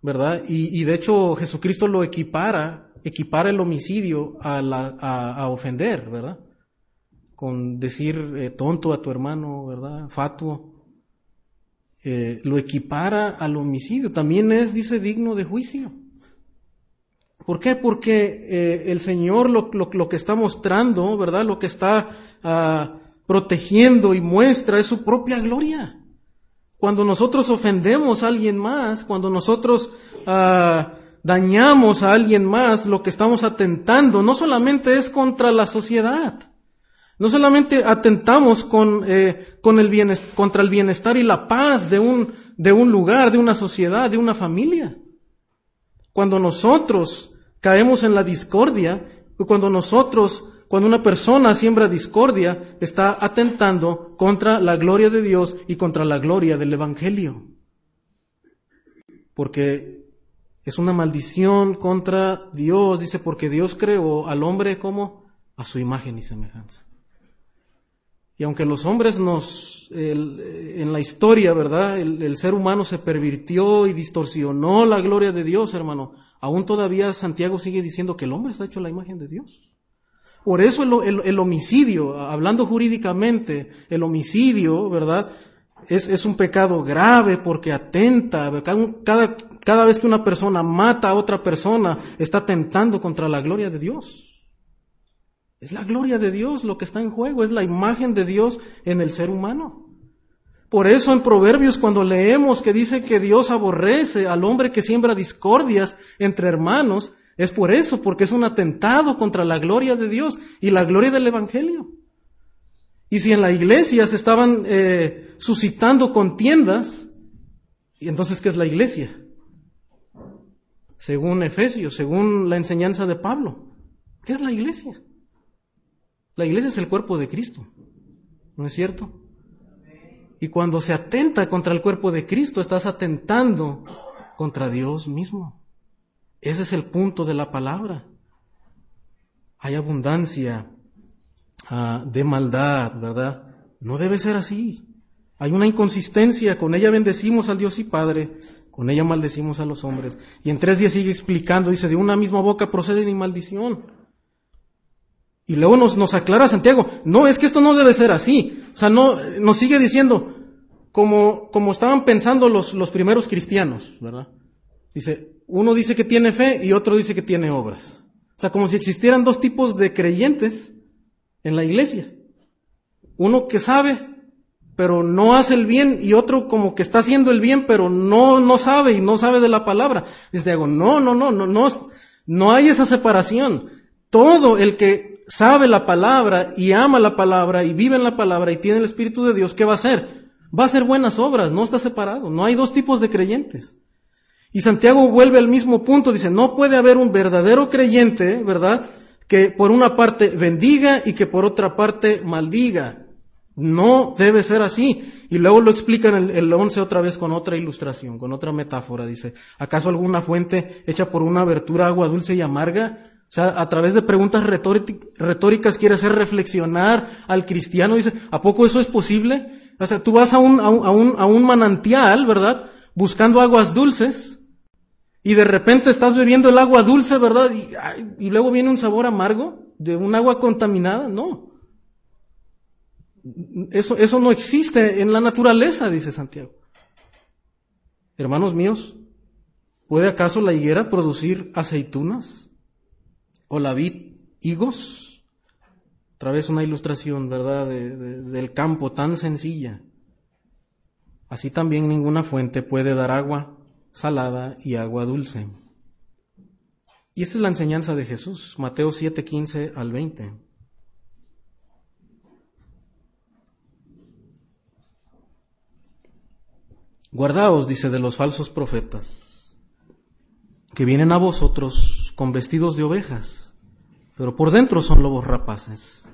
¿verdad? Y, de hecho Jesucristo lo equipara, equipara el homicidio a, la, a, ofender, ¿verdad? Con decir eh, tonto a tu hermano, ¿verdad? Fatuo. eh, lo equipara al homicidio. También es, dice, digno de juicio. ¿Por qué? Porque eh, el Señor lo, lo, que está mostrando, ¿verdad? Lo que está ah, protegiendo y muestra es su propia gloria. Cuando nosotros ofendemos a alguien más, cuando nosotros ah, dañamos a alguien más, lo que estamos atentando no solamente es contra la sociedad, no solamente atentamos con, eh, con el contra el bienestar y la paz de un, de un lugar, de una sociedad, de una familia. Cuando nosotros caemos en la discordia, cuando nosotros, cuando una persona siembra discordia, está atentando contra la gloria de Dios y contra la gloria del Evangelio. Porque es una maldición contra Dios, dice, porque Dios creó al hombre como a su imagen y semejanza. Y aunque los hombres nos, en la historia, ¿verdad? El, ser humano se pervirtió y distorsionó la gloria de Dios, hermano. Aún todavía Santiago sigue diciendo que el hombre está hecho a la imagen de Dios. Por eso el, homicidio, hablando jurídicamente, el homicidio, ¿verdad? Es, es un pecado grave porque atenta, cada, cada vez que una persona mata a otra persona, está atentando contra la gloria de Dios. Es la gloria de Dios lo que está en juego, es la imagen de Dios en el ser humano. Por eso en Proverbios cuando leemos que dice que Dios aborrece al hombre que siembra discordias entre hermanos, es por eso, porque es un atentado contra la gloria de Dios y la gloria del Evangelio. Y si en la iglesia se estaban eh, suscitando contiendas, ¿y entonces qué es la iglesia? Según Efesios, según la enseñanza de Pablo, ¿qué es la iglesia? La iglesia es el cuerpo de Cristo, ¿no es cierto? Y cuando se atenta contra el cuerpo de Cristo, estás atentando contra Dios mismo. Ese es el punto de la palabra. Hay abundancia ah, de maldad, ¿verdad? No debe ser así. Hay una inconsistencia. Con ella bendecimos al Dios y Padre, con ella maldecimos a los hombres. Y en tres días sigue explicando, dice, de una misma boca procede mi maldición. Y luego nos, aclara Santiago, no, es que esto no debe ser así. O sea, no, nos sigue diciendo, como, como estaban pensando los, los primeros cristianos, ¿verdad? Dice, uno dice que tiene fe y otro dice que tiene obras. O sea, como si existieran dos tipos de creyentes en la iglesia. Uno que sabe, pero no hace el bien, y otro como que está haciendo el bien, pero no, no sabe y no sabe de la palabra. Dice, no, no, no, no, no, no hay esa separación. Todo el que sabe la palabra y ama la palabra y vive en la palabra y tiene el Espíritu de Dios, ¿qué va a hacer? Va a hacer buenas obras, no está separado, no hay dos tipos de creyentes. Y Santiago vuelve al mismo punto, dice, no puede haber un verdadero creyente, ¿verdad? Que por una parte bendiga y que por otra parte maldiga. No debe ser así. Y luego lo explica en el, 11 otra vez con otra ilustración, con otra metáfora. Dice, ¿acaso alguna fuente hecha por una abertura agua dulce y amarga o sea, a través de preguntas retóricas quiere hacer reflexionar al cristiano. Dice, ¿a poco eso es posible? O sea, tú vas a un, a un, a un, manantial, ¿verdad? Buscando aguas dulces. Y de repente estás bebiendo el agua dulce, ¿verdad? Y, luego viene un sabor amargo de un agua contaminada. No. Eso, eso no existe en la naturaleza, dice Santiago. Hermanos míos, ¿puede acaso la higuera producir aceitunas? o la vid higos. Otra vez una ilustración, ¿verdad?, del campo tan sencilla. Así también ninguna fuente puede dar agua salada y agua dulce. Y esta es la enseñanza de Jesús, Mateo 7, 15 al 20. Guardaos, dice, de los falsos profetas, que vienen a vosotros con vestidos de ovejas, pero por dentro son lobos rapaces.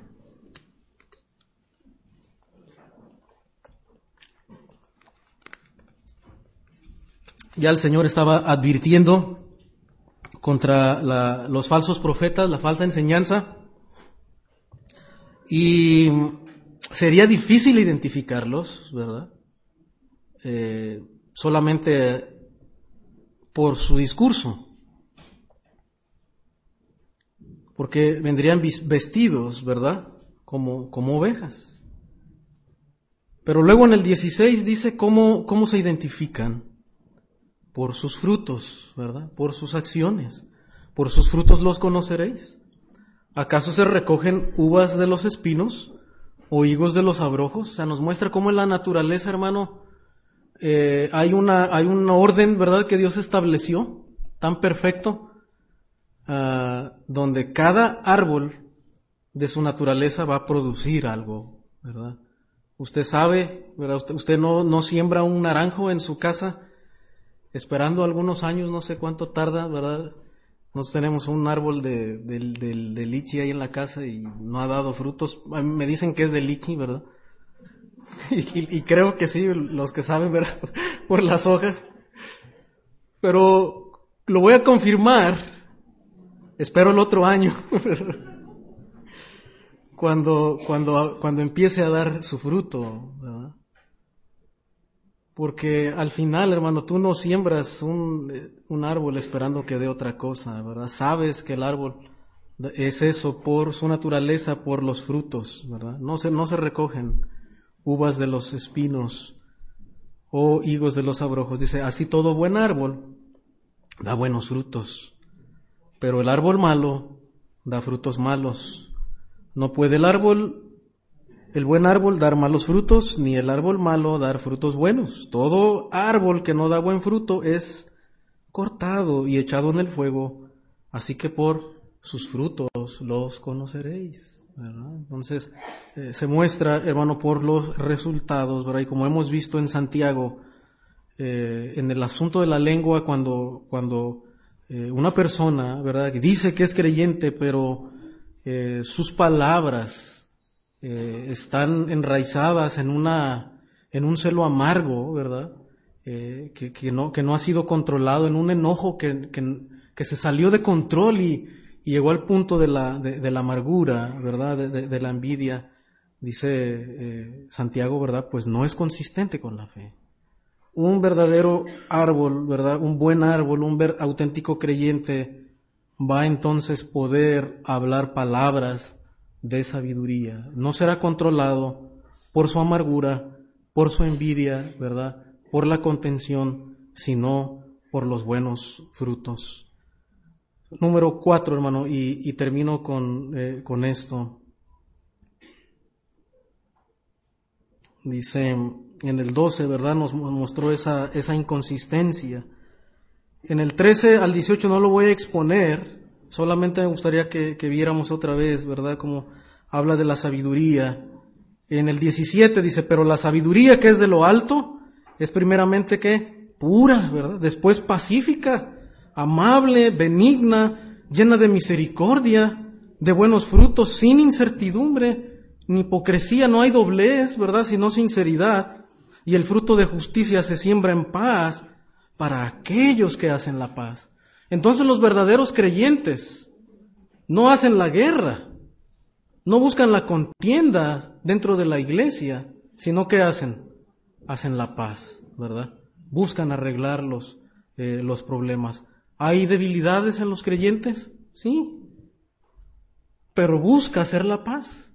Ya el Señor estaba advirtiendo contra los falsos profetas, la falsa enseñanza, y sería difícil identificarlos, ¿verdad? Eh, solamente por su discurso porque vendrían vestidos, ¿verdad? Como, como ovejas. Pero luego en el 16 dice cómo, cómo se identifican. Por sus frutos, ¿verdad? Por sus acciones. Por sus frutos los conoceréis. ¿Acaso se recogen uvas de los espinos o higos de los abrojos? O sea, nos muestra cómo en la naturaleza, hermano, eh, hay, una, hay orden, ¿verdad?, que Dios estableció, tan perfecto, ah, donde cada árbol de su naturaleza va a producir algo, ¿verdad? Usted sabe, ¿verdad? Usted, usted no, no siembra un naranjo en su casa esperando algunos años, no sé cuánto tarda, ¿verdad? Nosotros tenemos un árbol de, de, lichi ahí en la casa y no ha dado frutos. Me dicen que es de lichi, ¿verdad? [LAUGHS] Y, creo que sí, los que saben, ¿verdad? [LAUGHS] Por las hojas. Pero lo voy a confirmar. Espero el otro año. [LAUGHS] cuando, cuando, cuando empiece a dar su fruto, ¿verdad? Porque al final, hermano, tú no siembras un, un, árbol esperando que dé otra cosa, ¿verdad? Sabes que el árbol es eso por su naturaleza, por los frutos, ¿verdad? No se, no se recogen uvas de los espinos o higos de los abrojos. Dice, así todo buen árbol da buenos frutos, pero el árbol malo da frutos malos. No puede el árbol el buen árbol dar malos frutos, ni el árbol malo dar frutos buenos. Todo árbol que no da buen fruto es cortado y echado en el fuego, así que por sus frutos los conoceréis. Entonces, eh, se muestra, hermano, por los resultados. Y como hemos visto en Santiago, eh, en el asunto de la lengua, cuando, cuando eh, una persona, ¿verdad?, dice que es creyente, pero sus palabras eh, están enraizadas en una, en un celo amargo, ¿verdad? Eh, que, no, que no ha sido controlado, en un enojo que, que, se salió de control y, llegó al punto de la, de, la amargura, ¿verdad? De, la envidia, dice eh, Santiago, ¿verdad? Pues no es consistente con la fe. Un verdadero árbol, ¿verdad? Un buen árbol, un auténtico creyente va entonces poder hablar palabras de sabiduría. No será controlado por su amargura, por su envidia, ¿verdad? Por la contención, sino por los buenos frutos. Número cuatro, hermano, y, termino con, eh, con esto. Dice en el 12, ¿verdad? Nos mostró esa, esa inconsistencia. En el 13 al 18 no lo voy a exponer, Solamente me gustaría que, viéramos otra vez, ¿verdad? Como habla de la sabiduría. En el 17 dice, pero la sabiduría que es de lo alto es primeramente que pura, ¿verdad? Después pacífica, amable, benigna, llena de misericordia, de buenos frutos, sin incertidumbre, ni hipocresía, no hay doblez, ¿verdad? Sino sinceridad. Y el fruto de justicia se siembra en paz para aquellos que hacen la paz. Entonces los verdaderos creyentes no hacen la guerra, no buscan la contienda dentro de la iglesia, sino que hacen, hacen la paz, ¿verdad? Buscan arreglar los, eh, los problemas. ¿Hay debilidades en los creyentes? Sí. Pero busca hacer la paz.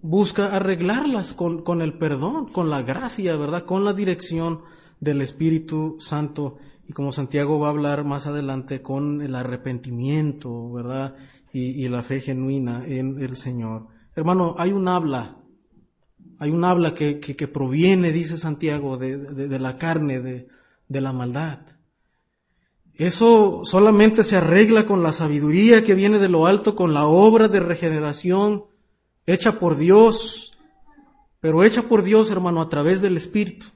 Busca arreglarlas con, con el perdón, con la gracia, ¿verdad? Con la dirección del Espíritu Santo y como Santiago va a hablar más adelante con el arrepentimiento, ¿verdad? Y, la fe genuina en el Señor. Hermano, hay un habla, hay un habla que, que, proviene, dice Santiago, de, de, la carne, de, de la maldad. Eso solamente se arregla con la sabiduría que viene de lo alto, con la obra de regeneración hecha por Dios, pero hecha por Dios, hermano, a través del Espíritu.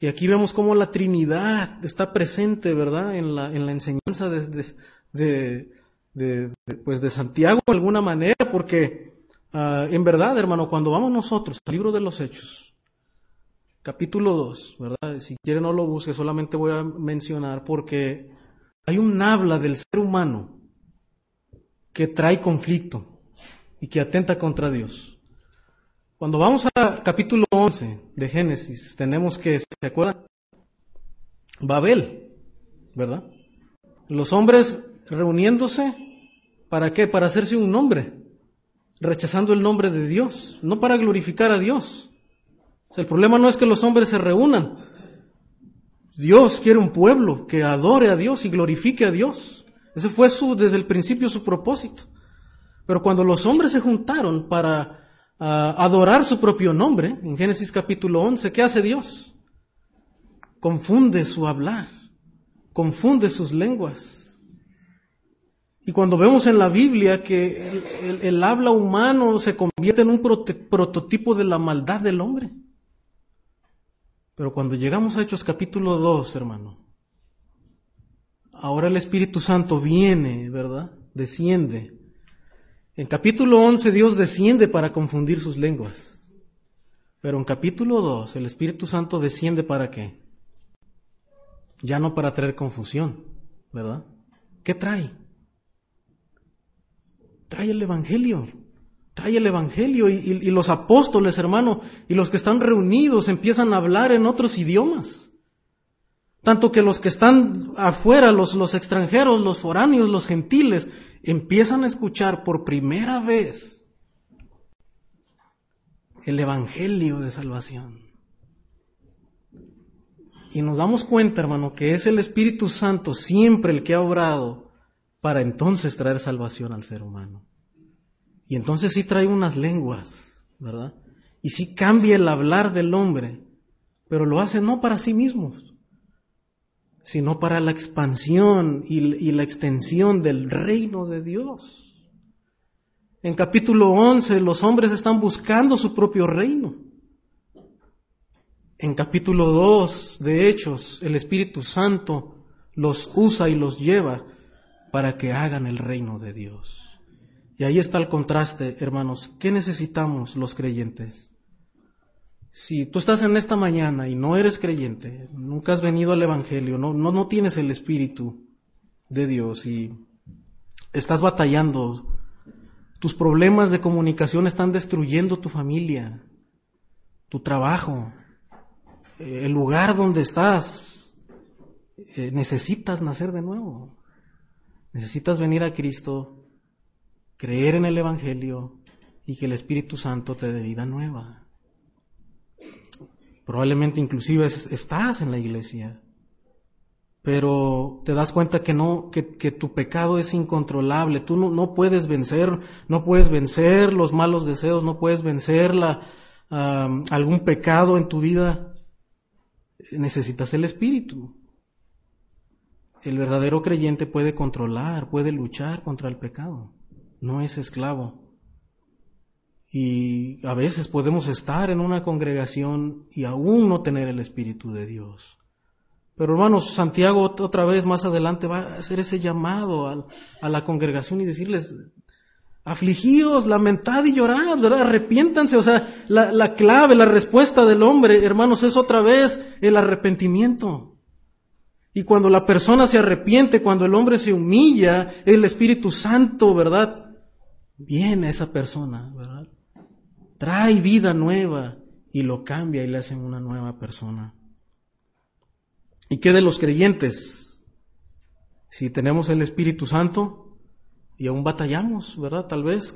Y aquí vemos cómo la Trinidad está presente, ¿verdad? En la, en la enseñanza de, de, pues de Santiago de alguna manera, porque ah, en verdad, hermano, cuando vamos nosotros al libro de los Hechos, capítulo 2, ¿verdad? Si quiere no lo busque, solamente voy a mencionar porque hay un habla del ser humano que trae conflicto y que atenta contra Dios. Cuando vamos a capítulo 11 de Génesis, tenemos que, ¿se acuerdan? Babel, ¿verdad? Los hombres reuniéndose, ¿para qué? Para hacerse un nombre, rechazando el nombre de Dios, no para glorificar a Dios, el problema no es que los hombres se reúnan. Dios quiere un pueblo que adore a Dios y glorifique a Dios. Ese fue su, desde el principio su propósito. Pero cuando los hombres se juntaron para adorar su propio nombre, en Génesis capítulo 11, ¿qué hace Dios? Confunde su hablar, confunde sus lenguas. Y cuando vemos en la Biblia que el, habla humano se convierte en un prototipo de la maldad del hombre. Pero cuando llegamos a Hechos capítulo 2, hermano, ahora el Espíritu Santo viene, ¿verdad? Desciende. En capítulo 11 Dios desciende para confundir sus lenguas. Pero en capítulo 2 el Espíritu Santo desciende para qué? Ya no para traer confusión, ¿verdad? ¿Qué trae? Trae el Evangelio. Trae el Evangelio y, los apóstoles, hermano, y los que están reunidos empiezan a hablar en otros idiomas. Tanto que los que están afuera, los, los extranjeros, los foráneos, los gentiles, empiezan a escuchar por primera vez el Evangelio de salvación. Y nos damos cuenta, hermano, que es el Espíritu Santo siempre el que ha obrado para entonces traer salvación al ser humano. Y entonces sí trae unas lenguas, ¿verdad? Y sí cambia el hablar del hombre, pero lo hace no para sí mismos, sino para la expansión y, la extensión del reino de Dios. En capítulo 11 los hombres están buscando su propio reino. En capítulo 2 de Hechos, el Espíritu Santo los usa y los lleva para que hagan el reino de Dios. Y ahí está el contraste, hermanos. ¿Qué necesitamos los creyentes? Si tú estás en esta mañana y no eres creyente, nunca has venido al Evangelio, no, no, no tienes el Espíritu de Dios y estás batallando, tus problemas de comunicación están destruyendo tu familia, tu trabajo, el lugar donde estás, eh, necesitas nacer de nuevo. Necesitas venir a Cristo creer en el Evangelio y que el Espíritu Santo te dé vida nueva. Probablemente inclusive estás en la iglesia, pero te das cuenta que no, que, tu pecado es incontrolable. Tú no, no, puedes vencer, no puedes vencer los malos deseos, no puedes vencer algún pecado en tu vida. Necesitas el Espíritu. El verdadero creyente puede controlar, puede luchar contra el pecado no es esclavo. Y a veces podemos estar en una congregación y aún no tener el Espíritu de Dios. Pero hermanos, Santiago otra vez más adelante va a hacer ese llamado a, la congregación y decirles, afligíos, lamentad y llorad, ¿verdad? Arrepiéntanse. O sea, la, la clave, la respuesta del hombre, hermanos, es otra vez el arrepentimiento. Y cuando la persona se arrepiente, cuando el hombre se humilla, el Espíritu Santo, ¿verdad? viene esa persona, ¿verdad? Trae vida nueva y lo cambia y le hacen una nueva persona. ¿Y qué de los creyentes? Si tenemos el Espíritu Santo y aún batallamos, ¿verdad? Tal vez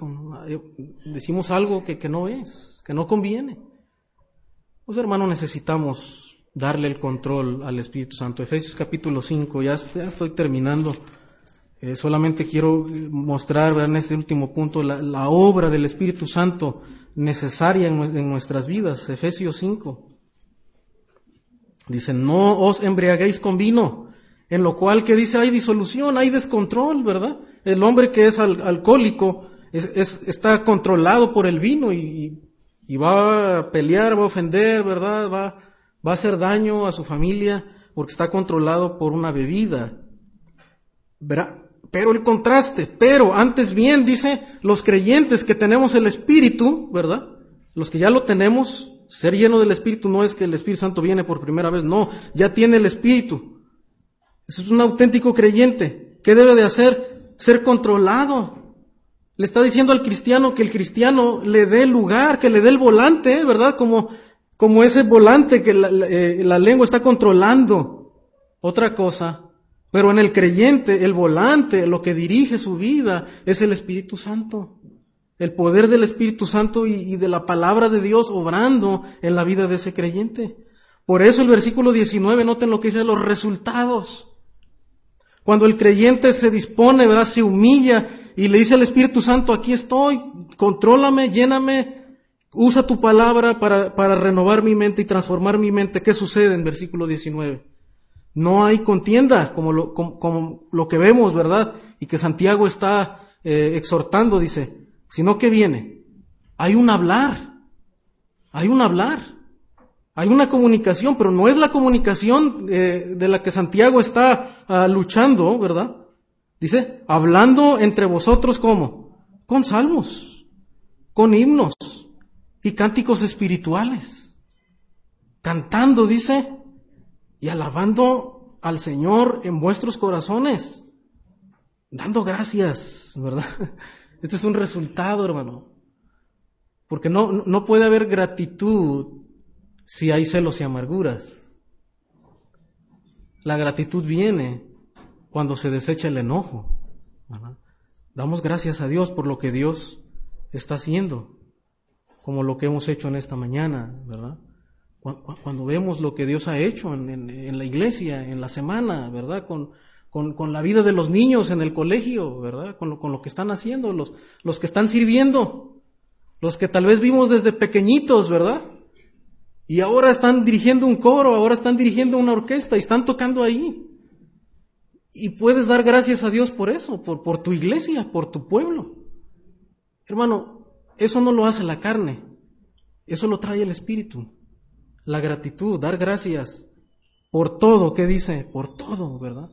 decimos algo que, que no es, que no conviene. Pues hermano, necesitamos darle el control al Espíritu Santo. Efesios capítulo 5, ya, ya estoy terminando. Eh, solamente quiero mostrar en este último punto la, obra del Espíritu Santo necesaria en, nuestras vidas. Efesios 5. Dice, no os embriaguéis con vino, en lo cual que dice hay disolución, hay descontrol, ¿verdad? El hombre que es alcohólico está controlado por el vino y, va a pelear, va a ofender, ¿verdad? Va, va a hacer daño a su familia porque está controlado por una bebida. Pero el contraste, pero antes bien dice los creyentes que tenemos el Espíritu, ¿verdad? Los que ya lo tenemos, ser lleno del Espíritu no es que el Espíritu Santo viene por primera vez, no, ya tiene el Espíritu. Es un auténtico creyente. ¿Qué debe de hacer? Ser controlado. Le está diciendo al cristiano que el cristiano le dé lugar, que le dé el volante, ¿verdad? Como, como ese volante que la, eh, la lengua está controlando. Otra cosa pero en el creyente, el volante, lo que dirige su vida, es el Espíritu Santo. el poder del Espíritu Santo y, de la palabra de Dios obrando en la vida de ese creyente. Por eso el versículo 19, noten lo que dice los resultados. Cuando el creyente se dispone, ¿verdad? Se humilla y le dice al Espíritu Santo, aquí estoy, contrólame, lléname, usa tu palabra para, para renovar mi mente y transformar mi mente. ¿Qué sucede en versículo 19? No hay contienda, como lo, como, lo que vemos, ¿verdad? Y que Santiago está eh, exhortando, dice, sino que viene. Hay un hablar, hay un hablar. Hay una comunicación, pero no es la comunicación eh, de la que Santiago está ah, luchando, ¿verdad? Dice, hablando entre vosotros como? Con salmos, con himnos y cánticos espirituales. Cantando, dice, y alabando al Señor en vuestros corazones. Dando gracias, ¿verdad? [LAUGHS] Este es un resultado, hermano. Porque no, no puede haber gratitud si hay celos y amarguras. La gratitud viene cuando se desecha el enojo. Damos gracias a Dios por lo que Dios está haciendo, como lo que hemos hecho en esta mañana, ¿verdad? Cuando vemos lo que Dios ha hecho en, la iglesia, en la semana, ¿verdad? Con, la vida de los niños en el colegio, ¿verdad? Con lo, con lo que están haciendo, los, los que están sirviendo, los que tal vez vimos desde pequeñitos, ¿verdad? Y ahora están dirigiendo un coro, ahora están dirigiendo una orquesta y están tocando ahí. Y puedes dar gracias a Dios por eso, por, por tu iglesia, por tu pueblo. Hermano, eso no lo hace la carne, eso lo trae el Espíritu. La gratitud, dar gracias por todo, ¿qué dice? Por todo, ¿verdad?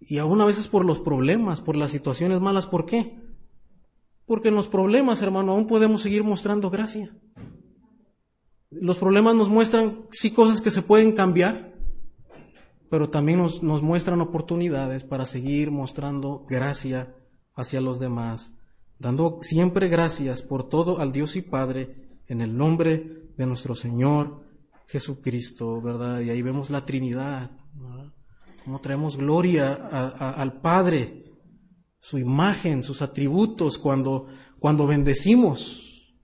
Y aún a veces por los problemas, por las situaciones malas, ¿por qué? Porque en los problemas, hermano, aún podemos seguir mostrando gracia. Los problemas nos muestran, sí, cosas que se pueden cambiar, pero también nos, nos muestran oportunidades para seguir mostrando gracia hacia los demás, dando siempre gracias por todo al Dios y Padre en el nombre de nuestro Señor Jesucristo, ¿verdad? Y ahí vemos la Trinidad, ¿verdad? Cómo traemos gloria al Padre, su imagen, sus atributos, cuando, cuando bendecimos,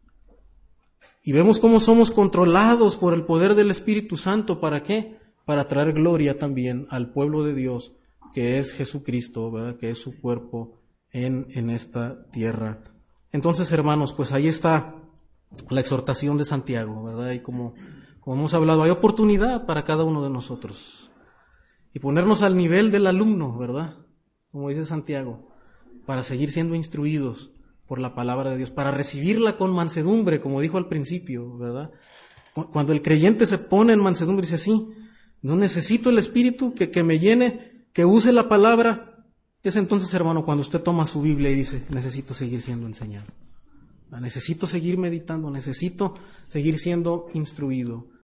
y vemos cómo somos controlados por el poder del Espíritu Santo. ¿Para qué? Para traer gloria también al pueblo de Dios, que es Jesucristo, ¿verdad? Que es su cuerpo en, en esta tierra. Entonces, hermanos, pues ahí está la exhortación de Santiago, ¿verdad? Y como, como hemos hablado, hay oportunidad para cada uno de nosotros. Y ponernos al nivel del alumno, ¿verdad? Como dice Santiago, para seguir siendo instruidos por la palabra de Dios, para recibirla con mansedumbre, como dijo al principio, ¿verdad? Cuando el creyente se pone en mansedumbre, dice así, no necesito el Espíritu que, que me llene, que use la palabra. Es entonces, hermano, cuando usted toma su Biblia y dice, necesito seguir siendo enseñado. Necesito seguir meditando, necesito seguir siendo instruido.